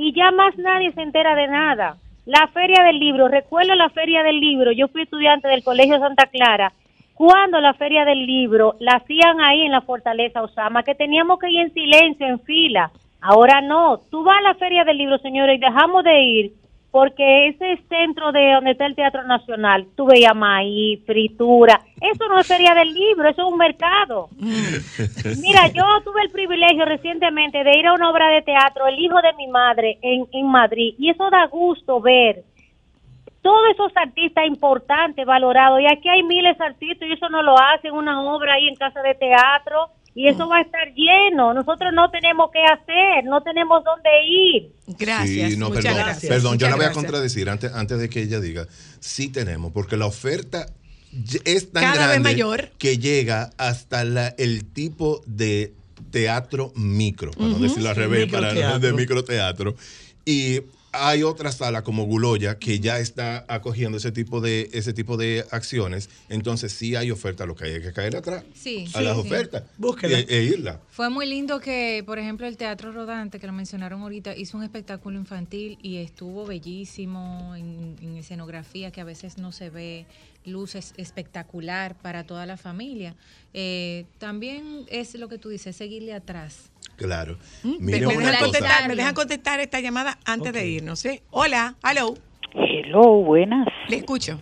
y ya más nadie se entera de nada. La feria del libro, recuerdo la feria del libro, yo fui estudiante del Colegio Santa Clara, cuando la feria del libro la hacían ahí en la Fortaleza Osama, que teníamos que ir en silencio, en fila. Ahora no, tú vas a la feria del libro, señores, y dejamos de ir porque ese centro de donde está el Teatro Nacional, tú veías maíz, fritura, eso no es feria del libro, eso es un mercado. Mira, yo tuve el privilegio recientemente de ir a una obra de teatro, El hijo de mi madre, en, en Madrid, y eso da gusto ver todos esos artistas importantes, valorados, y aquí hay miles de artistas y eso no lo hacen, una obra ahí en casa de teatro, y eso va a estar lleno. Nosotros no tenemos qué hacer, no tenemos dónde ir. Gracias. Sí, no, muchas perdón, gracias. perdón, yo la voy a contradecir antes, antes de que ella diga. Sí tenemos, porque la oferta es tan Cada vez grande mayor. que llega hasta la- el tipo de teatro micro, para no decirlo al revés, para Microteatro. de microteatro. Y hay otra sala como Guloya que ya está acogiendo ese tipo de ese tipo de acciones. Entonces sí hay oferta, lo que hay es que caer atrás Sí, a sí, las sí. ofertas Búsquela. e, e irla. Fue muy lindo que, por ejemplo, el Teatro Rodante, que lo mencionaron ahorita, hizo un espectáculo infantil y estuvo bellísimo en, en escenografía que a veces no se ve, luces espectacular para toda la familia. Eh, también es lo que tú dices, seguirle atrás. Claro. Me, Mire me dejan contestar, me dejan contestar esta llamada antes de irnos. ¿eh? Hola, hello, Hello, buenas. le escucho.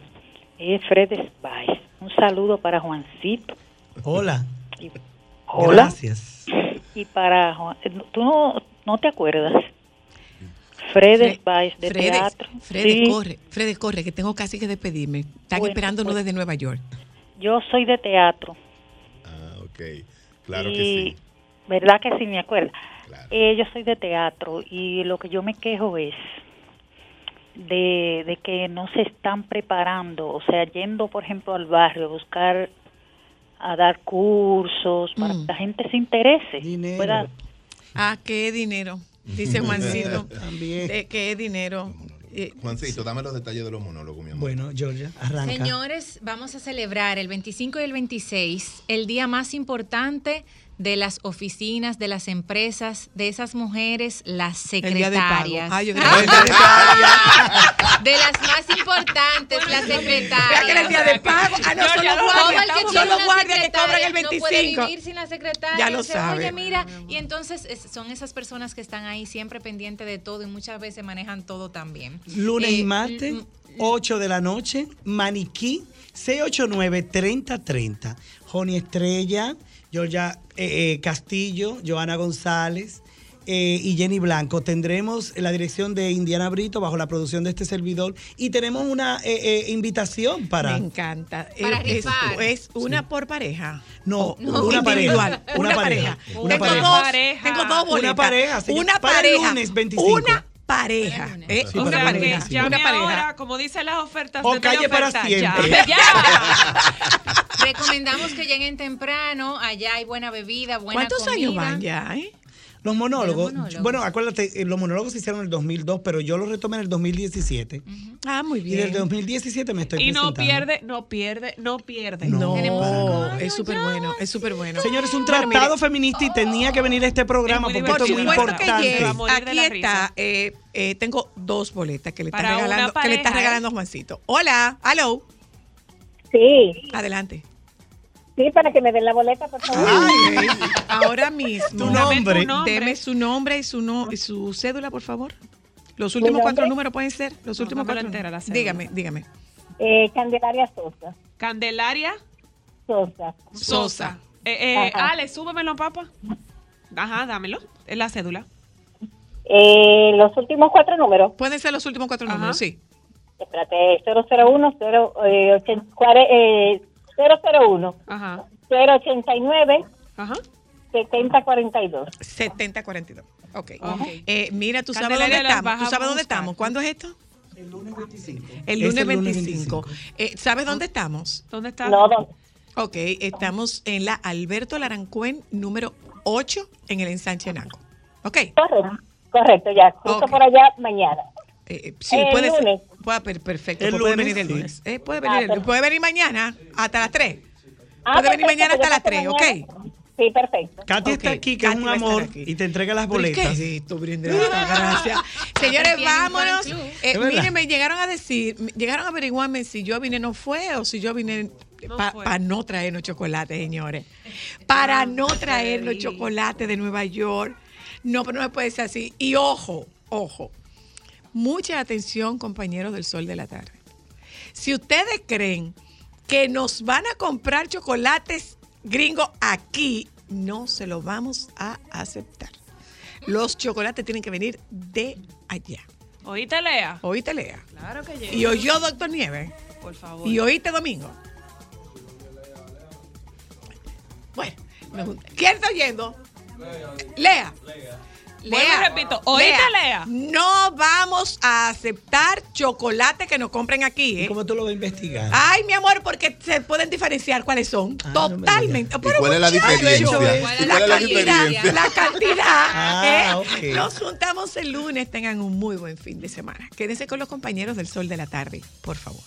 Es Fred Spice. Un saludo para Juancito. Hola. Y, hola. Gracias. Y para Juan. eh, ¿Tú no, no te acuerdas? Fred Fre- Spice de Fredes, teatro. Fredes, Sí, corre, Fredes, corre, que tengo casi que despedirme. Están Bueno, esperándonos pues- desde Nueva York. Yo soy de teatro. Ah, ok. Claro y, que sí. ¿Verdad que sí me acuerdo? Claro. Eh, yo soy de teatro y lo que yo me quejo es de, de que no se están preparando, o sea, yendo, por ejemplo, al barrio a buscar, a dar cursos para Mm. que la gente se interese. Dinero. pueda- Ah, qué dinero. Dice Juancito, También. de que es dinero. Eh, Juancito, dame los detalles de los monólogos, mi amor. Bueno, Georgia, arranca. Señores, vamos a celebrar el 25 y el 26, el día más importante de las oficinas, de las empresas, de esas mujeres, las El día de pago. secretarias. De pago. De las más importantes, las secretarias. Que el día de pago. Ah, no, Yo son ya los lo- guardias. Que una guardias que cobran el secretaria No puede 25. vivir sin la secretaria. Ya lo sabe. Oye, mira, y entonces es- son esas personas que están ahí siempre pendientes de todo y muchas veces manejan todo también. Lunes Eh, y martes, 8 de la noche, Maniquí, 689-3030. Joni Estrella, Georgia eh, eh, Castillo, Joana González eh, y Jenny Blanco. Tendremos la dirección de Indiana Brito bajo la producción de este servidor y tenemos una eh, eh, invitación para... Me encanta. Para Eh, es, es una por pareja. No, No, una pareja. Una pareja. Una tengo pareja. dos, Pareja. tengo dos boletas. Una pareja, señor. Una Para el pareja. lunes 25. Una pareja. ¿eh? Sí, una para el que llame Una pareja. ahora, como dicen las ofertas O de calle para teleoferta, siempre. llame ya. Recomendamos que lleguen temprano, allá hay buena bebida, buena ¿Cuántos comida. años van ya? eh? Los monólogos, Los monólogos. bueno, acuérdate, eh, los monólogos se hicieron en el 2002, pero yo los retomé en el 2017. Ah, muy Y bien. desde el 2017 me estoy Y no pierde, no pierde, no pierde. No. No, es súper bueno, es súper bueno. Señores, un tratado mire, feminista y tenía que venir a este programa muy porque esto es muy importante. Aquí está. eh, eh, tengo dos boletas que le está regalando, que le está regalando Juancito. Hola, hello. Sí, Adelante. sí, para que me den la boleta, por favor. Ay, ahora mismo. Tu nombre. tu nombre. Deme su nombre y su, no, y su cédula, por favor. Los ¿Mi últimos cuatro números pueden ser. Los No, últimos cuatro. entera, la cédula. dígame, dígame. Eh, Candelaria Sosa. Candelaria Sosa. Sosa. Eh, eh. Ale, súbemelo, papá. Ajá, dámelo. Es la cédula. Eh, los últimos cuatro números. Pueden ser los últimos cuatro Ajá. números, sí. Espérate, 001, 0, eh, 80, cuare- eh, 001, Ajá. 089, Ajá. 7042. 7042. Ok. Ok. Eh, mira, tú sabes Candelaria dónde estamos. ¿Tú sabes dónde estamos? ¿Cuándo es esto? El lunes 25. El Es lunes 25. Eh, ¿Sabes dónde estamos? ¿Dónde está? No, don- Ok, estamos en la Alberto Larancuen número 8 en el ensanche Naco. Ok. correcto, correcto, ya, justo Ok. por allá mañana. Eh, eh, sí, El puede lunes. ser. Puede, per- perfecto. El pues puede lunes, venir el sí. lunes. Eh, puede, Ah, venir el- perfecto. puede venir mañana hasta las 3. Ah, puede venir mañana hasta las paso 3, ¿ok? Sí, perfecto. Katy está Ok, aquí, que es un amor, y te entrega las ¿Pero ¿y boletas. ¿Qué es esto, Brenda? Gracias. Señores, vámonos. Eh, miren, me llegaron a decir, llegaron a averiguarme si yo vine no fue o si yo vine No para no traernos chocolate, señores. Para no qué traernos rico. chocolate de Nueva York. No, pero no me puede ser así. Y ojo, ojo. Mucha atención, compañeros del Sol de la Tarde. Si ustedes creen que nos van a comprar chocolates gringos aquí, no se lo vamos a aceptar. Los chocolates tienen que venir de allá. ¿Oíste, Lea? Oíste, Lea. Claro que llega. Y oyó Doctor Nieves. Por favor. Y oíste Domingo. Bueno. ¿quién está oyendo? Lea. Vuelvo y repito, ¿oíste, Lea? No vamos a aceptar chocolate que nos compren aquí, ¿Y ¿eh? cómo tú lo vas a investigar? Ay, mi amor, porque se pueden diferenciar cuáles son. Ah, no Totalmente. ¿Y Pero cuál es la diferencia? ¿Cuál es La ¿Cuál es la cantidad, diferencia? la cantidad. Ah, ¿eh? Nos juntamos el lunes. Tengan un muy buen fin de semana. Quédense con los compañeros del Sol de la Tarde, por favor.